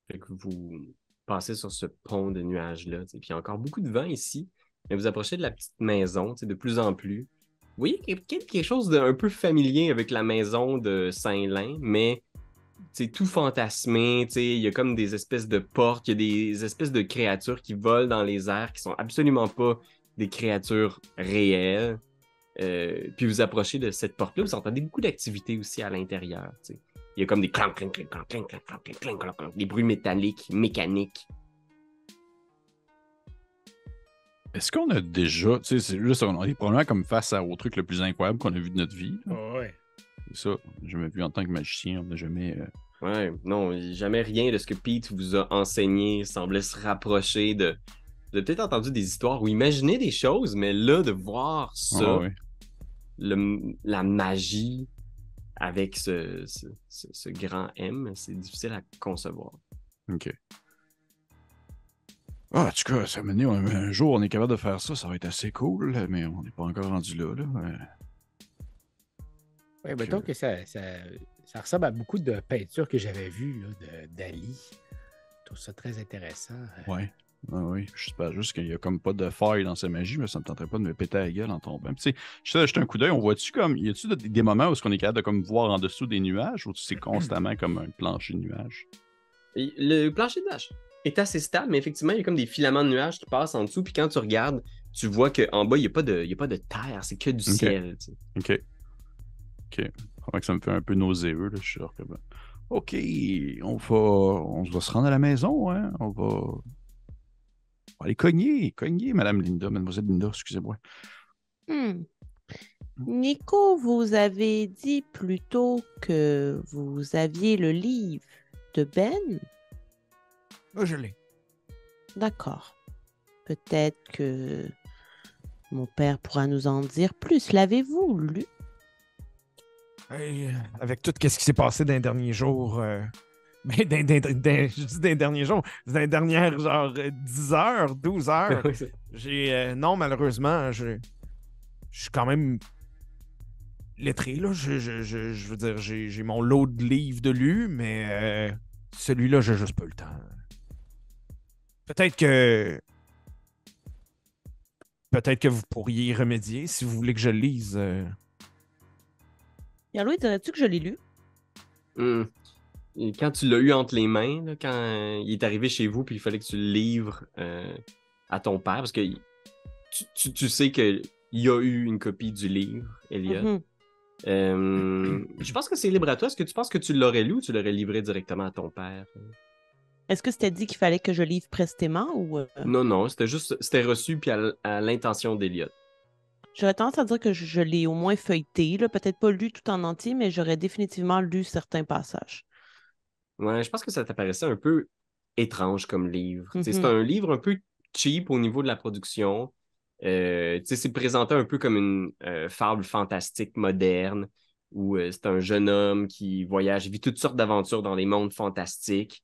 Fait que vous passez sur ce pont de nuages-là, tu sais, puis il y a encore beaucoup de vent ici, mais vous approchez de la petite maison, tu sais, de plus en plus. Vous voyez qu'il y a quelque chose d'un peu familier avec la maison de Saint-Lin, mais c'est tout fantasmé, tu sais, il y a comme des espèces de portes, il y a des espèces de créatures qui volent dans les airs, qui sont absolument pas des créatures réelles. Euh, puis vous approchez de cette porte-là, vous entendez beaucoup d'activités aussi à l'intérieur, tu sais. Il y a comme des clank, clank, clank, clank, clank, clank, clank, clank, clank, clank, clank, des bruits métalliques, mécaniques. Est-ce qu'on a déjà. Tu sais, c'est juste, on est probablement comme face à- au truc le plus incroyable qu'on a vu de notre vie. là. ouais. C'est ça. Jamais vu en tant que magicien, on n'a jamais. euh, Ouais, non, jamais rien de ce que Pete vous a enseigné semblait se rapprocher de. Vous avez peut-être entendu des histoires ou imaginé des choses, mais là, de voir ça, ah ouais. le- la magie avec ce, ce- ce- ce grand M, c'est difficile à concevoir. Ok. Ah, en tout cas, ça m'a un, un jour, on est capable de faire ça, ça va être assez cool, mais on n'est pas encore rendu là. là. Ouais, mettons que ça, ça, ça ressemble à beaucoup de peintures que j'avais vues là, de- d'Ali. Je trouve ça très intéressant. Ouais. Ah oui, je sais pas, juste qu'il y a comme pas de faille dans sa magie, mais ça me tenterait pas de me péter la gueule en tombant. Tu sais, je un coup d'œil, on voit-tu comme. Y a-tu des, des moments où est-ce qu'on est capable de comme voir en dessous des nuages ou c'est constamment comme un plancher de nuages? Le plancher de nuages est assez stable, mais effectivement, il y a comme des filaments de nuages qui passent en dessous, puis quand tu regardes, tu vois qu'en bas, il n'y a, pas de- il y a pas de terre, c'est que du ciel. tu sais. Ok. Ok. Faudrait que ça me fait un peu nauséeux, là. Je suis sûr que. Ok, on va. On va se rendre à la maison, hein. On va. On va aller cogner, cogner, Madame Linda, Mademoiselle Linda, excusez-moi. Hmm. Nico, vous avez dit plus tôt que vous aviez le livre de Ben? Moi, je l'ai. D'accord. Peut-être que mon père pourra nous en dire plus. L'avez-vous lu? Hey, euh, avec tout ce qui s'est passé dans les derniers jours. euh, ben, dans- dans- dans- je dis dans les derniers jours. Dans les dernières, genre, euh, 10 heures, 12 heures. J'ai. euh, non, malheureusement, je. Je suis quand même. lettré, là. Je, je, je, je veux dire, j'ai mon lot de livres de lus, mais. euh, Celui-là, j'ai juste pas le temps. Peut-être que. Peut-être que vous pourriez y remédier si vous voulez que je le lise. Pierre-Louis, dirais-tu que je l'ai lu? Hmm. Quand tu l'as eu entre les mains, là, quand euh, il est arrivé chez vous, puis il fallait que tu le livres euh, à ton père, parce que tu, tu- tu sais qu'il y a eu une copie du livre, Elliot. Mhm. Euh, je pense que c'est libre à toi. Est-ce que tu penses que tu l'aurais lu ou tu l'aurais livré directement à ton père? Est-ce que c'était dit qu'il fallait que je livre prestement ou. Non, non, c'était juste, c'était reçu puis à l'intention d'Eliott. J'aurais tendance à dire que je, je l'ai au moins feuilleté, là. peut-être pas lu tout en entier, mais j'aurais définitivement lu certains passages. Ouais, je pense que ça t'apparaissait un peu étrange comme livre. C'est Mhm. un livre un peu cheap au niveau de la production. Euh, c'est présenté un peu comme une euh, fable fantastique moderne où euh, c'est un jeune homme qui voyage, vit toutes sortes d'aventures dans les mondes fantastiques.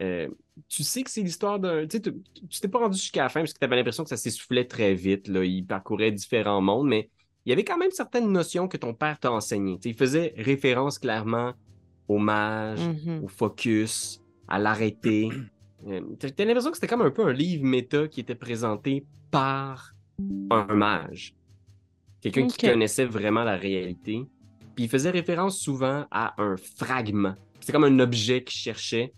Euh, tu sais que c'est l'histoire d'un. Tu t'es pas rendu jusqu'à la fin parce que tu avais l'impression que ça s'essoufflait très vite. Là. Il parcourait différents mondes, mais il y avait quand même certaines notions que ton père t'a enseignées. Il faisait référence clairement au mage, Mhm. au focus, à l'arrêté. Euh, T'as l'impression que c'était comme un peu un livre méta qui était présenté par un mage. Quelqu'un qui connaissait vraiment la réalité. Puis il faisait référence souvent à un fragment. C'est comme un objet qu'il cherchait.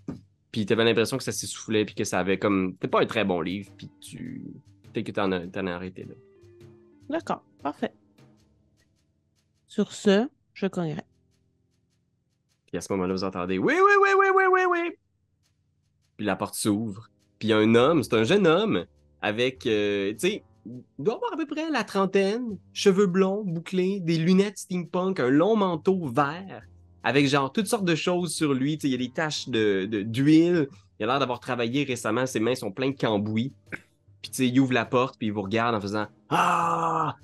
Puis t'avais l'impression que ça s'essoufflait, puis que ça avait comme. C'était pas un très bon livre, puis tu. Peut-être que t'en as, t'en as arrêté là. D'accord, parfait. Sur ce, je cognerai. Puis à ce moment-là, vous entendez Oui, oui, oui, oui, oui, oui, oui. Puis la porte s'ouvre. Puis un homme, c'est un jeune homme, avec, euh, tu sais, il doit avoir à peu près la trentaine, cheveux blonds, bouclés, des lunettes steampunk, un long manteau vert, avec genre toutes sortes de choses sur lui. Tu sais, il y a des taches de, de- d'huile. Il a l'air d'avoir travaillé récemment, ses mains sont pleines de cambouis. Puis tu sais, il ouvre la porte, puis il vous regarde en faisant Ah!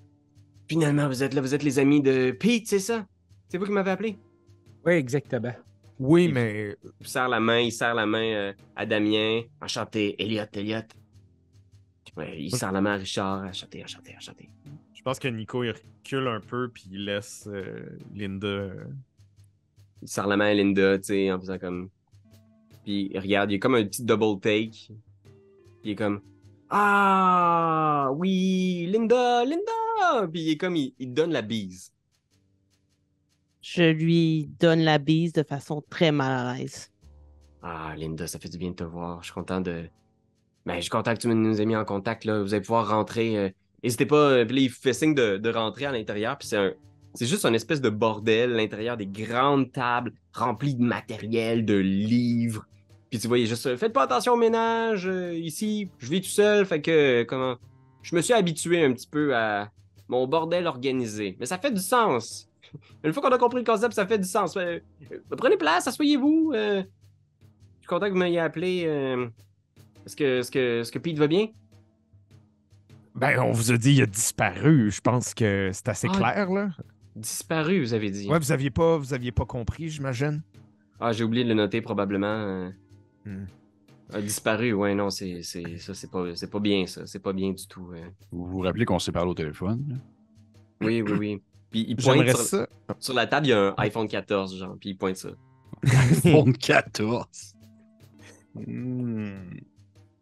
Finalement, vous êtes là, vous êtes les amis de Pete, c'est ça? C'est vous qui m'avez appelé? Oui, exactement. Oui, Il- mais Il serre la main, il serre la main euh, à Damien. Enchanté, Elliot, Elliot. Ouais, il serre la main à Richard. Enchanté, enchanté, enchanté. je pense que Nico il recule un peu puis il laisse euh, Linda. Il serre la main à Linda, tu sais, en faisant comme. Puis il regarde, il y a comme un petit double take. Puis il est comme. Ah, oui, Linda, Linda! Puis il est comme, il, il donne la bise. Je lui donne la bise de façon très mal à l'aise. Ah, Linda, ça fait du bien de te voir. Je suis content de. Ben, je suis content que tu nous aies mis en contact, là. Vous allez pouvoir rentrer. euh, N'hésitez pas. euh, Puis là, il fait signe de, de rentrer à l'intérieur. Puis c'est un. C'est juste une espèce de bordel, l'intérieur des grandes tables remplies de matériel, de livres. Puis tu vois, il est juste. Faites pas attention au ménage. euh, ici, je vis tout seul. Fait que. euh, comment. Je me suis habitué un petit peu à mon bordel organisé. Mais ça fait du sens. Une fois qu'on a compris le concept, ça fait du sens. Euh, euh, prenez place, asseyez-vous. euh, je suis content que vous m'ayez appelé. euh, Est-ce que, est-ce que, est-ce que Pete va bien? Ben, on vous a dit il a disparu. Je pense que c'est assez Ah. clair, là. Disparu, vous avez dit. Ouais, vous aviez pas, vous aviez pas compris, j'imagine. Ah, j'ai oublié de le noter probablement. Hmm. a disparu, ouais, non, c'est, c'est, ça, c'est pas, c'est pas bien, ça. C'est pas bien du tout. euh. Vous vous rappelez qu'on s'est parlé au téléphone? là? Oui, oui, oui. Puis il pointe J'aimerais sur, ça. sur la table, il y a un iPhone 14, genre, puis il pointe ça. iPhone 14. Hmm.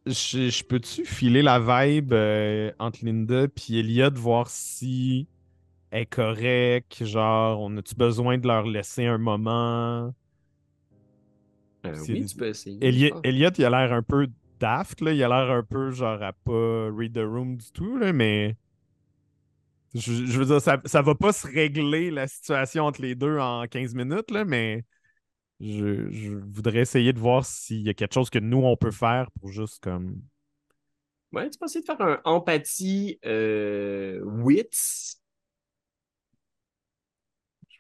Je, je peux-tu filer la vibe euh, entre Linda et Elliot, voir si est correcte? Genre, on a-tu besoin de leur laisser un moment? Euh, oui, tu peux essayer. Elliot, Ah. Elliot, il a l'air un peu daft, là. Il a l'air un peu genre à pas read the room du tout, là, mais. Je, je veux dire, ça, ça va pas se régler la situation entre les deux en 15 minutes, là, mais je, je voudrais essayer de voir s'il y a quelque chose que nous, on peut faire pour juste comme. Ouais, tu peux essayer de faire un empathie euh, wits.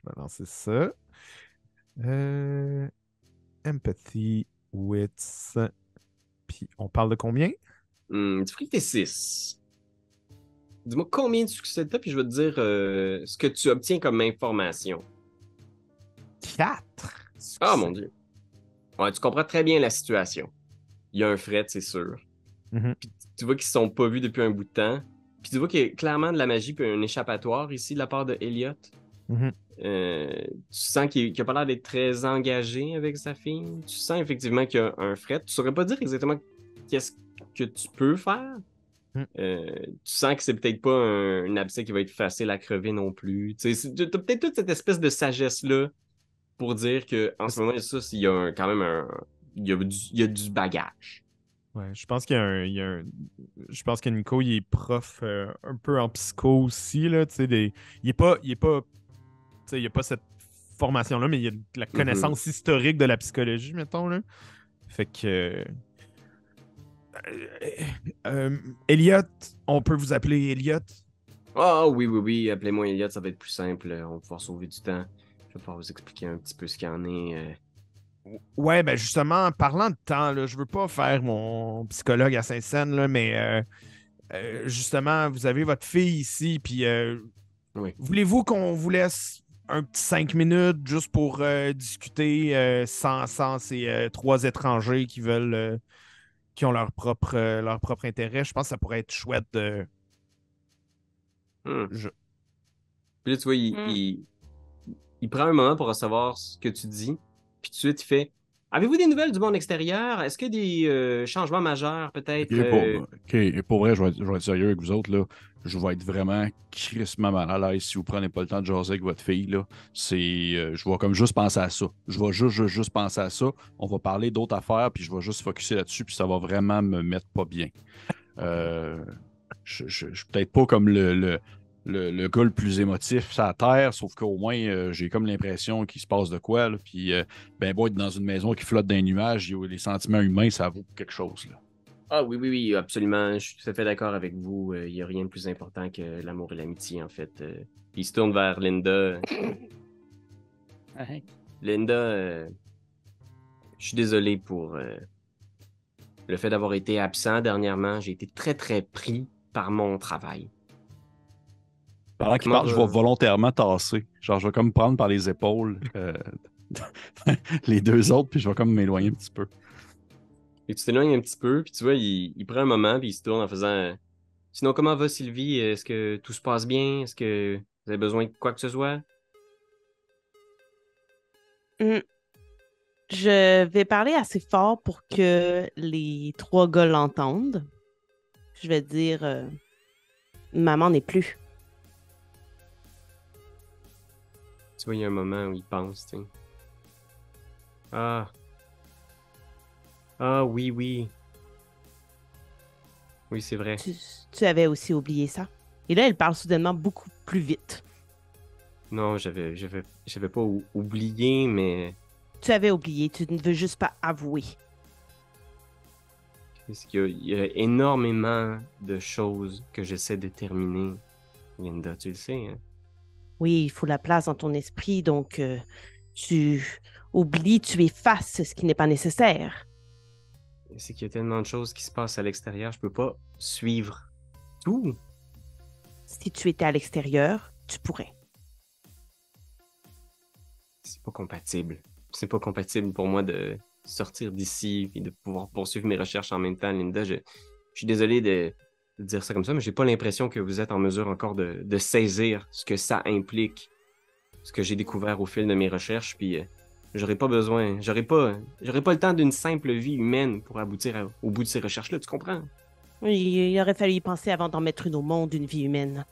Vais lancer ça. Euh, empathy, wits. Puis on parle de combien? Hmm, tu ferais que t'es 6. Dis-moi combien de succès t'as, puis je vais te dire euh, ce que tu obtiens comme information. 4. Ah mon dieu. Ouais, tu comprends très bien la situation. Il y a un fret, c'est sûr. Mhm. Puis tu vois qu'ils se sont pas vus depuis un bout de temps. Puis tu vois qu'il y a clairement de la magie puis un échappatoire ici de la part de Elliot. Mhm. Euh, tu sens qu'il n'a pas l'air d'être très engagé avec sa fille. Tu sens effectivement qu'il y a un fret. Tu saurais pas dire exactement qu'est-ce que tu peux faire. Mm. Euh, tu sens que c'est peut-être pas un, un abcès qui va être facile à crever non plus. Tu t'as peut-être toute cette espèce de sagesse-là pour dire que en ce moment, ça, il y a un- quand même un. Il y a du, il y a du bagage. Ouais, je pense qu'il y a un, il y a un- Je pense que Nico, il est prof euh, un peu en psycho aussi, là, des... Il est pas... Il est pas... Il a pas cette formation-là, mais il a de la connaissance historique de la psychologie, mettons, là. Fait que... Euh, euh, Elliot, on peut vous appeler Elliot? Ah oui, oui, oui, appelez-moi Elliot, ça va être plus simple. On va pouvoir sauver du temps. Je vais pouvoir vous expliquer un petit peu ce qu'il y en est. euh. Ouais, ben justement, en parlant de temps, là, je veux pas faire mon psychologue à Saint-Saëns, mais euh, euh, justement, vous avez votre fille ici, puis euh, Oui. voulez-vous qu'on vous laisse un petit cinq minutes juste pour euh, discuter euh, sans, sans ces euh, trois étrangers qui veulent euh, qui ont leur propre, euh, leur propre intérêt? Je pense que ça pourrait être chouette de. Hmm. Je- Puis là, tu vois, il, Hmm. il, il prend un moment pour recevoir ce que tu dis. Puis tout de suite, il fait Avez-vous des nouvelles du monde extérieur? Est-ce que des euh, changements majeurs, peut-être Ok, euh, pour, ok, pour vrai, je vais, être, je vais être sérieux avec vous autres. Là. Je vais être vraiment crissement mal à l'aise si vous prenez pas le temps de jaser avec votre fille. Là. C'est, euh, je vais comme juste penser à ça. Je vais juste, juste, juste penser à ça. On va parler d'autres affaires, puis je vais juste focuser là-dessus, puis ça va vraiment me mettre pas bien. Je, je suis peut-être pas comme le, le, le, le gars le plus émotif sur la terre, sauf qu'au moins, euh, j'ai comme l'impression qu'il se passe de quoi. Là, puis, euh, ben, bon, être dans une maison qui flotte dans les nuages, il y a- les sentiments humains, ça vaut quelque chose. Là. Ah oui, oui, oui, absolument. Je suis tout à fait d'accord avec vous. Euh, Il n'y a rien de plus important que l'amour et l'amitié, en fait. Euh, il se tourne vers Linda. Linda, euh, je suis désolé pour euh, le fait d'avoir été absent dernièrement. J'ai été très, très pris par mon travail. Pendant qu'il parle, je va- vais volontairement tasser. Genre, je vais comme me prendre par les épaules euh, les deux autres, puis je vais comme m'éloigner un petit peu. Et tu t'éloignes un petit peu, puis tu vois, il, il prend un moment, puis il se tourne en faisant Sinon, comment va Sylvie? Est-ce que tout se passe bien? Est-ce que vous avez besoin de quoi que ce soit Je vais parler assez fort pour que les trois gars l'entendent. Je vais dire euh, Maman n'est plus. Vois, il y a un moment où il pense, tu sais. Ah. Ah, oui, oui. Oui, c'est vrai. Tu, tu avais aussi oublié ça. Et là, elle parle soudainement beaucoup plus vite. Non, j'avais, j'avais, j'avais pas ou- oublié, mais Tu avais oublié, tu ne veux juste pas avouer. Parce qu'il y y a énormément de choses que j'essaie de terminer. Linda, tu le sais, hein? Oui, il faut la place dans ton esprit, donc euh, tu oublies, tu effaces ce qui n'est pas nécessaire. C'est qu'il y a tellement de choses qui se passent à l'extérieur, je peux pas suivre tout. Si tu étais à l'extérieur, tu pourrais. C'est pas compatible. C'est pas compatible pour moi de sortir d'ici et de pouvoir poursuivre mes recherches en même temps, Linda. Je, je suis désolé de, de dire ça comme ça, mais j'ai pas l'impression que vous êtes en mesure encore de, de saisir ce que ça implique, ce que j'ai découvert au fil de mes recherches, puis euh, j'aurais pas besoin, j'aurais pas, j'aurais pas le temps d'une simple vie humaine pour aboutir à- au bout de ces recherches-là, tu comprends? Oui, il aurait fallu y penser avant d'en mettre une au monde, une vie humaine.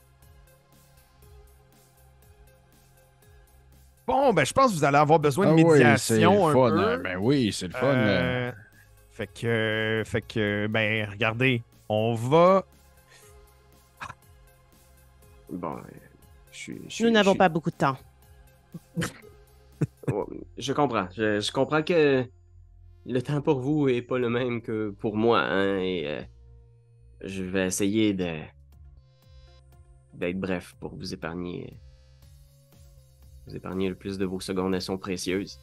Bon, ben je pense que vous allez avoir besoin de Ah oui, médiation le un fun. peu. hein. Ben oui, c'est le fun. hein. Euh, Fait que, fait que, ben, regardez, on va. Bon, euh, je suis. je Nous n'avons pas beaucoup de temps. Je comprends. Je, je comprends que le temps pour vous est pas le même que pour moi, hein, et euh, je vais essayer de d'être bref pour vous épargner vous épargner le plus de vos secondes sont précieuses.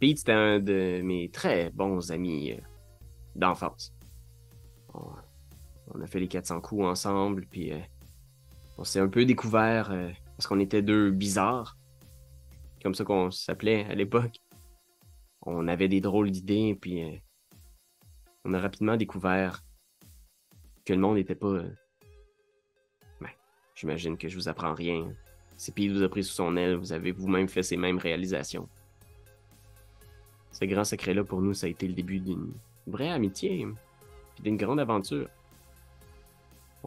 Pete, c'était un de mes très bons amis euh, d'enfance. On, on a fait les 400 coups ensemble, puis euh, on s'est un peu découvert euh, parce qu'on était deux bizarres. Comme ça qu'on s'appelait à l'époque. On avait des drôles d'idées, puis euh, on a rapidement découvert que le monde n'était pas. ben, j'imagine que je vous apprends rien. Pete vous a pris sous son aile, vous avez vous-même fait ces mêmes réalisations. Ce grand secret-là, pour nous, ça a été le début d'une vraie amitié, puis d'une grande aventure.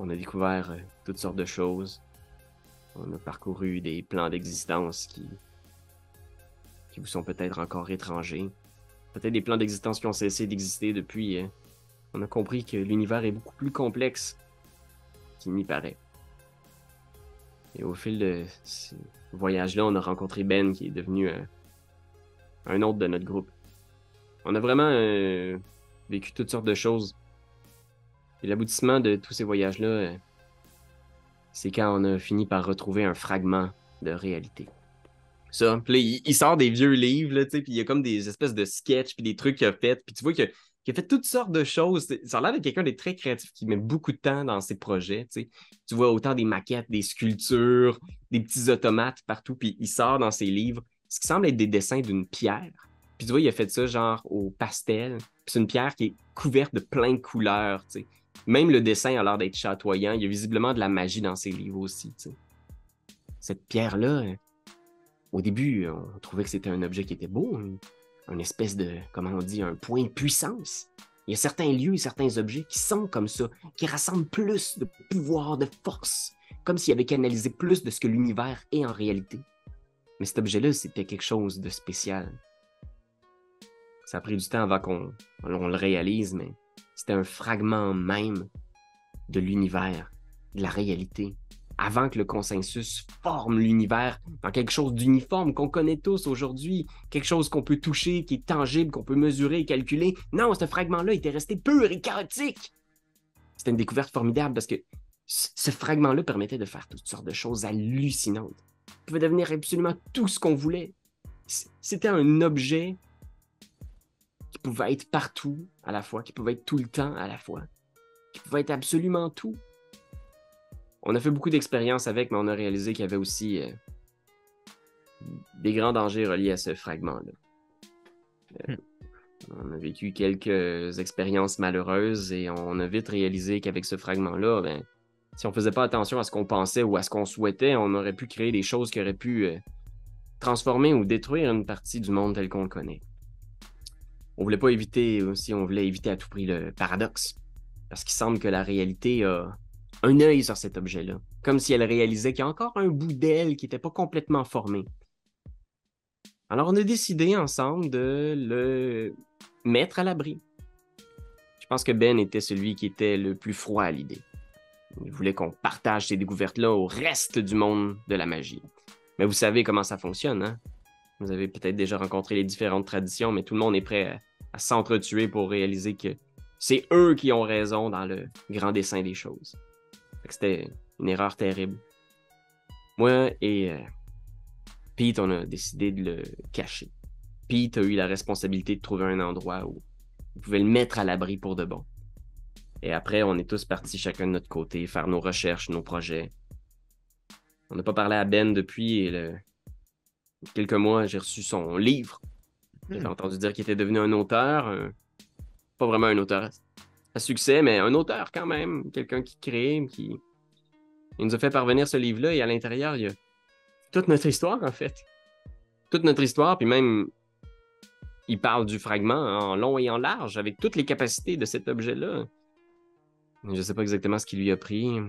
On a découvert euh, toutes sortes de choses. On a parcouru des plans d'existence qui, qui vous sont peut-être encore étrangers. Peut-être des plans d'existence qui ont cessé d'exister depuis. euh, on a compris que l'univers est beaucoup plus complexe qu'il n'y paraît. Et au fil de ce voyage-là, on a rencontré Ben qui est devenu euh, un autre de notre groupe. On a vraiment vécu toutes sortes de choses. L'aboutissement de tous ces voyages-là, euh, c'est quand on a fini par retrouver un fragment de réalité. Ça. Puis là, il, sort des vieux livres, là, puis il y a comme des espèces de sketchs, puis des trucs qu'il a fait. Puis tu vois qu'il a, fait toutes sortes de choses. Ça a l'air de quelqu'un de très créatif qui met beaucoup de temps dans ses projets. Tu vois autant des maquettes, des sculptures, des petits automates partout, puis il sort dans ses livres ce qui semble être des dessins d'une pierre. Puis tu vois, il a fait ça genre au pastel. Puis c'est une pierre qui est couverte de plein de couleurs, tu sais. Même le dessin a l'air d'être chatoyant. Il y a visiblement de la magie dans ses livres aussi. Cette pierre-là, euh, au début, on trouvait que c'était un objet qui était beau, un, un espèce de, comment on dit, un point de puissance. Il y a certains lieux et certains objets qui sont comme ça, qui rassemblent plus de pouvoir, de force, comme s'il avait canalisé plus de ce que l'univers est en réalité. Mais cet objet-là, c'était quelque chose de spécial. Ça a pris du temps avant qu'on on le réalise, mais c'était un fragment même de l'univers, de la réalité, avant que le consensus forme l'univers dans quelque chose d'uniforme qu'on connaît tous aujourd'hui, quelque chose qu'on peut toucher, qui est tangible, qu'on peut mesurer et calculer. Non, ce fragment-là était resté pur et chaotique. C'était une découverte formidable parce que ce fragment-là permettait de faire toutes sortes de choses hallucinantes. Il pouvait devenir absolument tout ce qu'on voulait. C'était un objet pouvait être partout à la fois, qui pouvait être tout le temps à la fois, qui pouvait être absolument tout. On a fait beaucoup d'expériences avec, mais on a réalisé qu'il y avait aussi euh, des grands dangers reliés à ce fragment-là. Euh, On a vécu quelques expériences malheureuses et on a vite réalisé qu'avec ce fragment-là, ben, si on faisait pas attention à ce qu'on pensait ou à ce qu'on souhaitait, on aurait pu créer des choses qui auraient pu euh, transformer ou détruire une partie du monde tel qu'on le connaît. On voulait pas éviter aussi, on voulait éviter à tout prix le paradoxe. Parce qu'il semble que la réalité a un œil sur cet objet-là. Comme si elle réalisait qu'il y a encore un bout d'elle qui n'était pas complètement formé. Alors on a décidé ensemble de le mettre à l'abri. Je pense que Ben était celui qui était le plus froid à l'idée. Il voulait qu'on partage ces découvertes-là au reste du monde de la magie. Mais vous savez comment ça fonctionne, hein? Vous avez peut-être déjà rencontré les différentes traditions, mais tout le monde est prêt à, s'entretuer pour réaliser que c'est eux qui ont raison dans le grand dessin des choses. C'était une erreur terrible. Moi et euh, Pete, on a décidé de le cacher. Pete a eu la responsabilité de trouver un endroit où il pouvait le mettre à l'abri pour de bon. Et après, on est tous partis chacun de notre côté, faire nos recherches, nos projets. On n'a pas parlé à Ben depuis et le- quelques mois, j'ai reçu son livre. J'ai entendu dire qu'il était devenu un auteur. un- Pas vraiment un auteur à succès, mais un auteur quand même. Quelqu'un qui crée, qui. Il nous a fait parvenir ce livre-là et à l'intérieur, il y a toute notre histoire, en fait. Toute notre histoire, puis même. Il parle du fragment en long et en large, avec toutes les capacités de cet objet-là. Je sais pas exactement ce qui lui a pris.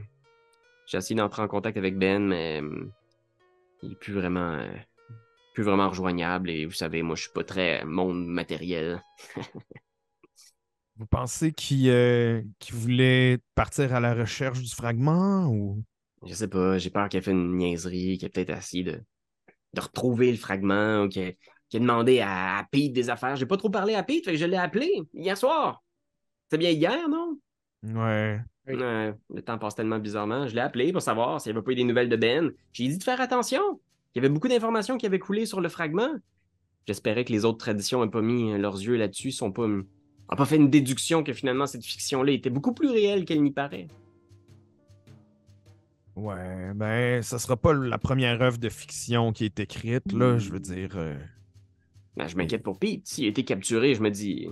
J'ai essayé d'entrer en contact avec Ben, mais il est plus vraiment, euh, plus vraiment rejoignable. Et vous savez, moi, je suis pas très monde matériel. Vous pensez qu'il euh, qu'il voulait partir à la recherche du fragment ou? Je sais pas, j'ai peur qu'il ait fait une niaiserie, qu'il ait peut-être essayé de, de retrouver le fragment ou qu'il ait, qu'il ait demandé à, à Pete des affaires. J'ai pas trop parlé à Pete, fait que je l'ai appelé hier soir. C'est bien hier, non? Ouais, le temps passe tellement bizarrement. Je l'ai appelé pour savoir s'il n'y avait pas eu des nouvelles de Ben. J'ai dit de faire attention. Il y avait beaucoup d'informations qui avaient coulé sur le fragment. J'espérais que les autres traditions n'aient pas mis leurs yeux là-dessus, sont pas, ont pas fait une déduction que finalement cette fiction-là était beaucoup plus réelle qu'elle n'y paraît. Ouais, ben, ça sera pas la première œuvre de fiction qui est écrite, là, je veux dire. euh, Ben, je m'inquiète pour Pete. S'il a été capturé, je me dis.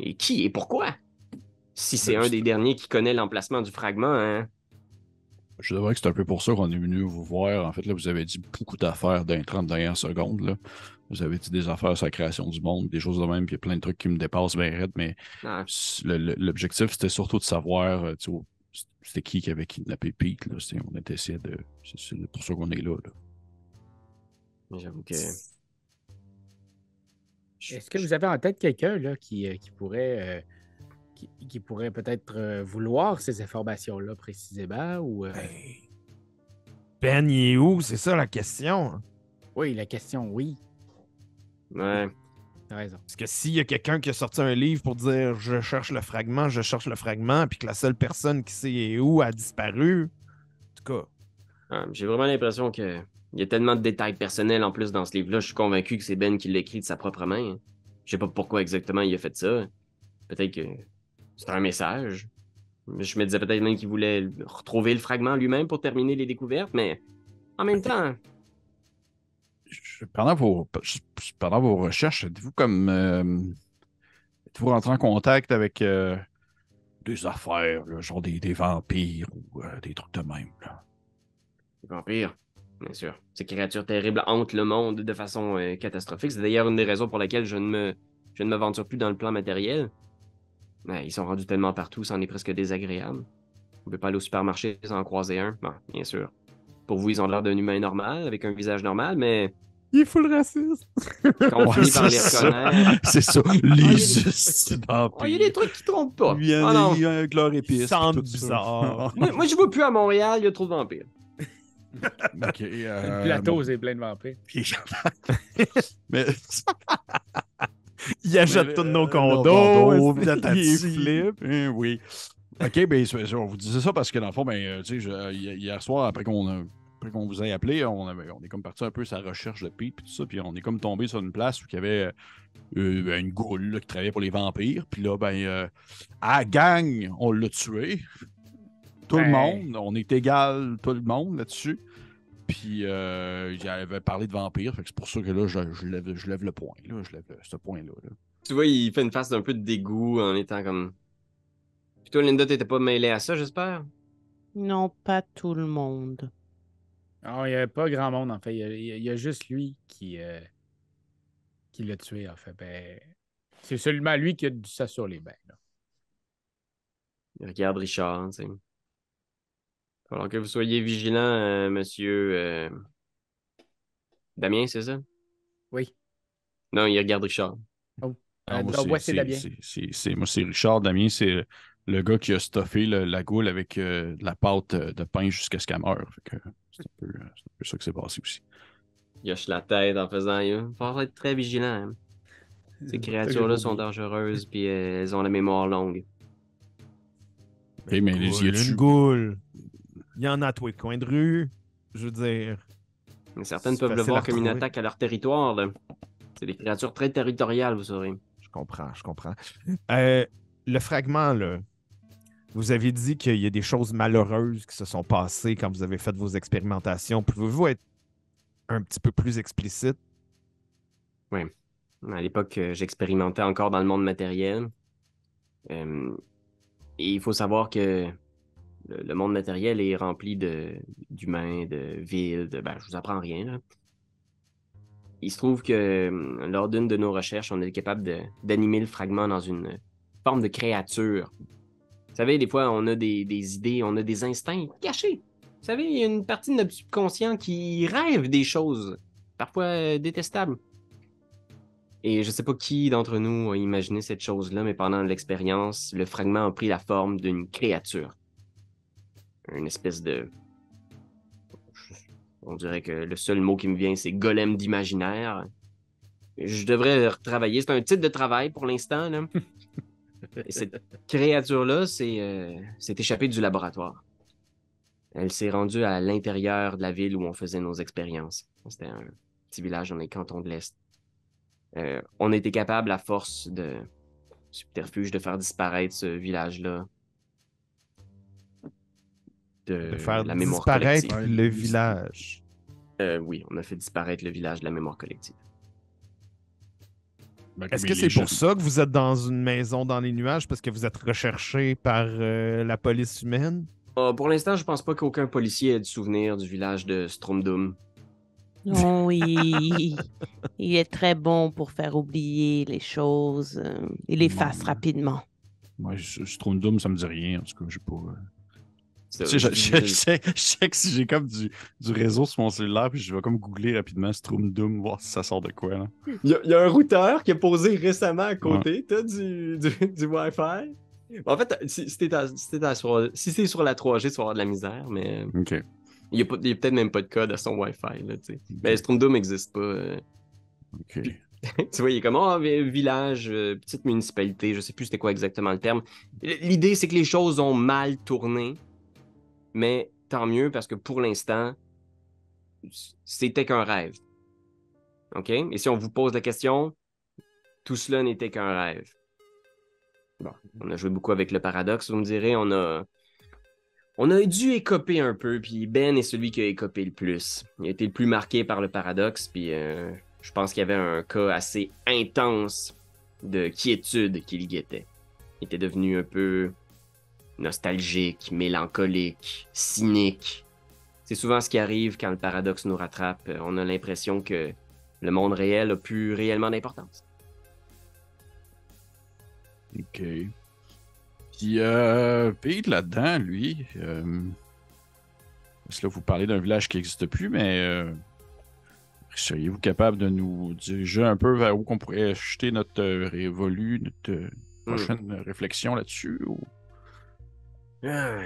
Et qui et pourquoi? Si c'est Ben, un des derniers qui connaît l'emplacement du fragment, hein? Je devrais que c'est un peu pour ça qu'on est venu vous voir. En fait, là, vous avez dit beaucoup d'affaires dans les 30 dernières secondes. Là. Vous avez dit des affaires sur la création du monde, des choses de même, puis il y a plein de trucs qui me dépassent bien raide, mais Ah, l'objectif, c'était surtout de savoir euh, tu sais, c'était qui qui avait kidnappé Pete. Là. On était essayé de. C'est pour ça qu'on est là. là. J'avoue que. Est-ce que vous avez en tête quelqu'un là, qui, euh, qui pourrait, euh, qui, qui pourrait peut-être euh, vouloir ces informations-là précisément? Ou, euh, Ben, il est où? C'est ça la question. Oui, la question, oui. Ouais. T'as raison. Parce que s'il y a quelqu'un qui a sorti un livre pour dire je cherche le fragment, je cherche le fragment, puis que la seule personne qui sait est où a disparu, en tout cas. Ah, J'ai vraiment l'impression que Il y a tellement de détails personnels en plus dans ce livre-là, je suis convaincu que c'est Ben qui l'a écrit de sa propre main. Je sais pas pourquoi exactement il a fait ça. Peut-être que c'est un message. Je me disais peut-être même qu'il voulait retrouver le fragment lui-même pour terminer les découvertes, mais en même temps, Je- Pendant vos, pendant vos recherches, êtes-vous comme. euh, êtes-vous rentré en contact avec euh, des affaires, là, genre des, des vampires ou euh, des trucs de même? Là? les vampires, bien sûr. Ces créatures terribles hantent le monde de façon catastrophique. C'est d'ailleurs une des raisons pour lesquelles je ne me, je ne m'aventure plus dans le plan matériel. Mais ils sont rendus tellement partout, c'en est presque désagréable. On peut pas aller au supermarché sans en croiser un. Bon, bien sûr. Pour vous, ils ont l'air d'un humain normal, avec un visage normal, mais Il est full raciste. quand on finit par les ça. reconnaître... C'est ça, il y a les. Oh, Il y a des trucs qui trompent pas. Il y a Ah avec leur épice. Ils sentent ça. bizarre. Moi, je vois plus à Montréal, il y a trop de vampires. Ok, euh, Le plateau, bon. c'est plein de vampires. Mais Il achète tous euh, nos nos condos. il est tatati. flip. Hein, oui. OK, ben, on vous disait ça parce que dans le fond, ben, euh, tu sais, je- hi- hier soir, après qu'on qu'on vous ait appelé, on, avait- on est comme parti un peu sur la recherche de Pete puis tout ça, puis on est comme tombé sur une place où il y avait euh, ben, une goule là, qui travaillait pour les vampires, puis là, ben, euh, à gang, on l'a tué. Tout le Ben. monde, on est égal, tout le monde là-dessus. Puis euh, j'avais parlé de que c'est pour ça que là, je, je lève, je lève le point, là, je lève ce point-là. là. Tu vois, il fait une face d'un peu de dégoût en étant comme. Puis toi, Linda, t'étais pas mêlée à ça, j'espère? Non, pas tout le monde. Non, il n'y avait pas grand monde, en fait. Il y a, il y a- il y a juste lui qui, euh, qui l'a tué, en fait. Ben, c'est seulement lui qui a du ça sur les bains. là. Il regarde Richard, tu sais. Alors que vous soyez vigilant, euh, monsieur. euh, Damien, c'est ça? Oui. Non, il regarde Richard. Ah, Euh, moi, c'est- voici c'est- Damien. c'est- c'est- c'est- Moi, c'est Richard. Damien, c'est le gars qui a stuffé le- la goule avec euh, de la pâte de pain jusqu'à ce qu'elle meure. Que C'est un, peu, c'est un peu ça qui s'est passé aussi. Il hoche la tête en faisant. Il faut être très vigilant. hein. Ces créatures-là sont dangereuses, puis euh, elles ont la mémoire longue. Ok, mais les Goule, y a-tu- Une goule. Il y en a à tous les coins de rue. Je veux dire. Mais Certaines peuvent le voir comme une attaque à leur territoire. là. C'est des créatures très territoriales, vous saurez. Je comprends, je comprends. Euh, le fragment, là. Vous avez dit qu'il y a des choses malheureuses qui se sont passées quand vous avez fait vos expérimentations. Pouvez-vous être un petit peu plus explicite? À l'époque, euh, j'expérimentais encore dans le monde matériel. Euh, et il faut savoir que le, monde matériel est rempli d'humains, de, villes, de... Ben, je vous apprends rien. Il se trouve que euh, lors d'une de nos recherches, on est capable d'animer le fragment dans une forme de créature. Vous savez, des fois, on a des, idées, on a des instincts cachés. Vous savez, il y a une partie de notre subconscient qui rêve des choses, parfois euh, détestables. Et je sais pas qui d'entre nous a imaginé cette chose-là, mais pendant l'expérience, le fragment a pris la forme d'une créature. Une espèce de. On dirait que le seul mot qui me vient, c'est golem d'imaginaire. Je devrais retravailler. C'est un titre de travail pour l'instant. cette créature-là s'est euh, s'est échappée du laboratoire. Elle s'est rendue à l'intérieur de la ville où on faisait nos expériences. C'était un petit village dans les cantons de l'Est. Euh, on a été capable, à force de subterfuge, de faire disparaître ce village-là. De, De faire la mémoire disparaître collective. le village. Euh, oui, on a fait disparaître le village de la mémoire collective. Ben, Est-ce que c'est pour ça que vous êtes dans une maison dans les nuages parce que vous êtes recherché par euh, la police humaine? Euh, pour l'instant, je pense pas qu'aucun policier ait du souvenir du village de Stromdum. Oh oui, il est très bon pour faire oublier les choses. euh, Il efface Non. rapidement. Moi, je, je Doom, ça me dit rien. En tout cas, j'ai pas. Je, je- je sais, je que si j'ai comme du, du réseau sur mon cellulaire, puis je vais comme googler rapidement Strom Doom, voir si ça sort de quoi. Là. Il y, a- il y a un routeur qui a posé récemment à côté. T'as du, du, du Wi-Fi? En fait, si, si t'es si sur, si c'est sur la 3G, tu vas avoir de la misère, mais Ok. il n'y a, peut-être même pas de code à son Wi-Fi. Là. Mais Stromdom n'existe pas. euh. ok. tu vois, il est comme oh, vi- village, euh, petite municipalité, je sais plus c'était quoi exactement le terme. L'idée, c'est que les choses ont mal tourné, mais tant mieux parce que pour l'instant, c'était qu'un rêve. OK? Et si on vous pose la question, tout cela n'était qu'un rêve. Bon, on a joué beaucoup avec le paradoxe, vous me direz, on a. On a dû écoper un peu, puis Ben est celui qui a écopé le plus. Il a été le plus marqué par le paradoxe, puis euh, je pense qu'il y avait un cas assez intense de quiétude qu'il guettait. Il était devenu un peu nostalgique, mélancolique, cynique. C'est souvent ce qui arrive quand le paradoxe nous rattrape. On a l'impression que le monde réel a plus réellement d'importance. OK. Puis, euh, Pete, là-dedans, lui, euh, parce que là, vous parlez d'un village qui n'existe plus, mais euh, seriez-vous capable de nous diriger un peu vers où qu'on pourrait jeter notre euh, révolu, notre euh, prochaine réflexion là-dessus? Ou... Ah,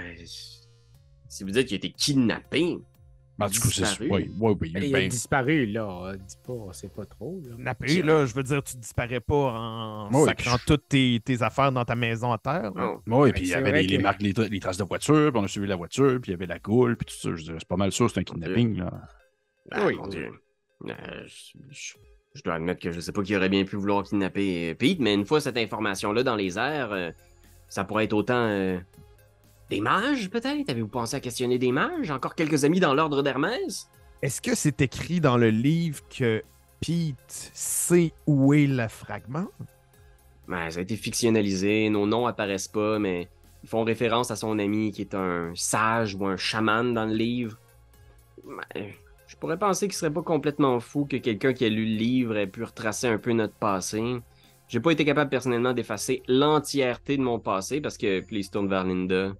si vous dites qu'il a été kidnappé, Ben, du coup, c'est. Oui, oui, oui. Il a ben, disparu, là. Dis pas, c'est pas trop. Là. Nappé, là, je veux dire, tu disparais pas en Ouais, sacrant puis- toutes tes, tes affaires dans ta maison à terre. là. oh, Oui, puis il y avait les, les que- marques, les, tra- les traces de voiture, puis on a suivi la voiture, puis il y avait la goule, puis tout ça. Je c'est pas mal sûr, c'est un kidnapping, là. ah, Oui. mon Dieu. Euh, je, je- je dois admettre que je sais pas qui aurait bien pu vouloir kidnapper euh, Pete, mais une fois cette information-là dans les airs, euh, ça pourrait être autant euh, des mages, peut-être? Avez-vous pensé à questionner des mages? Encore quelques amis dans l'ordre d'Hermès? Est-ce que c'est écrit dans le livre que Pete sait où est le fragment? Ben, ça a été fictionnalisé, nos noms apparaissent pas, mais ils font référence à son ami qui est un sage ou un chaman dans le livre. Ben, je pourrais penser qu'il serait pas complètement fou que quelqu'un qui a lu le livre ait pu retracer un peu notre passé. J'ai pas été capable personnellement d'effacer l'entièreté de mon passé parce que puis il se tourne vers Linda.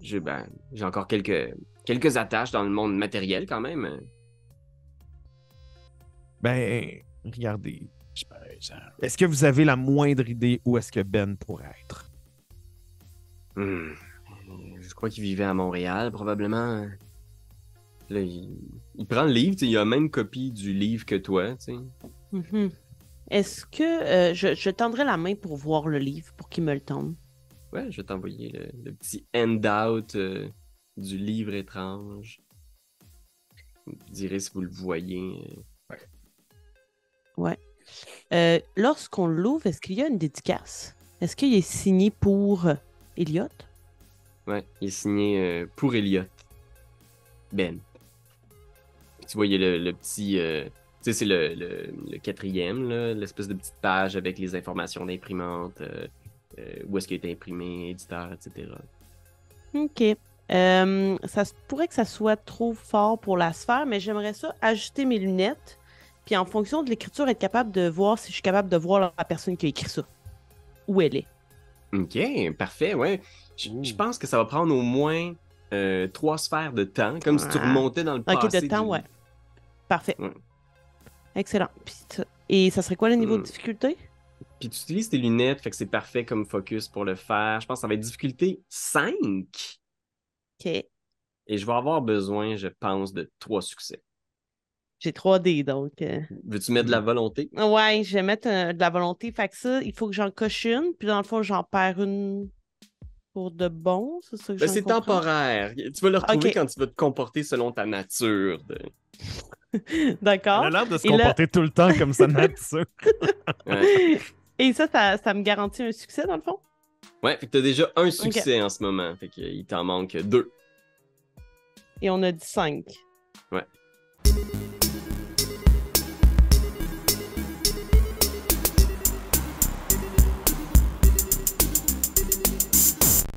J'ai ben, j'ai encore quelques quelques attaches dans le monde matériel quand même. Ben, regardez. Est-ce que vous avez la moindre idée où est-ce que Ben pourrait être? Hmm. Je crois qu'il vivait à Montréal, probablement. Là, il, il prend le livre, il a la même copie du livre que toi, tu sais. Mhm. Est-ce que euh, je, je tendrai la main pour voir le livre, pour qu'il me le tende? Ouais, je vais t'envoyer le, le petit handout euh, du livre étrange. Vous me direz si vous le voyez. euh. Euh, Lorsqu'on l'ouvre, est-ce qu'il y a une dédicace? Est-ce qu'il est signé pour Elliot? Ouais, il est signé euh, pour Elliot. Ben. Puis tu vois, il y a le, le petit. euh, tu sais, c'est le, le- le quatrième, l'espèce de petite page avec les informations d'imprimante, euh, où est-ce qu'il a été imprimé, éditeur, etc. OK. Euh, ça se pourrait que ça soit trop fort pour la sphère, mais j'aimerais ça ajuster mes lunettes, puis en fonction de l'écriture, être capable de voir si je suis capable de voir la personne qui a écrit ça. Où elle est. Ok, parfait, ouais. Je, je pense que ça va prendre au moins euh, trois sphères de temps, comme si tu remontais dans le Ok, passé. de temps, du- ouais. Parfait. Ouais. Excellent. Puis Et ça serait quoi le niveau Hmm. de difficulté? Puis tu utilises tes lunettes, fait que c'est parfait comme focus pour le faire. Je pense que ça va être difficulté 5. OK. Et je vais avoir besoin, je pense, de trois succès. J'ai 3D, donc... euh, Veux-tu mettre de la volonté? Ouais, je vais mettre euh, de la volonté. Fait que ça, il faut que j'en coche une, puis dans le fond, j'en perds une pour de bon. C'est ça que Ben, c'est temporaire. Tu vas le retrouver quand tu vas te comporter selon ta nature. de- D'accord. Elle a l'air de se Et là- comporter tout le temps comme sa nature. Ouais. Et ça, ça, ça me garantit un succès, dans le fond? ouais, fait que t'as déjà un succès en ce moment. Fait qu'il t'en manque deux. Et on a dit 5. Ouais.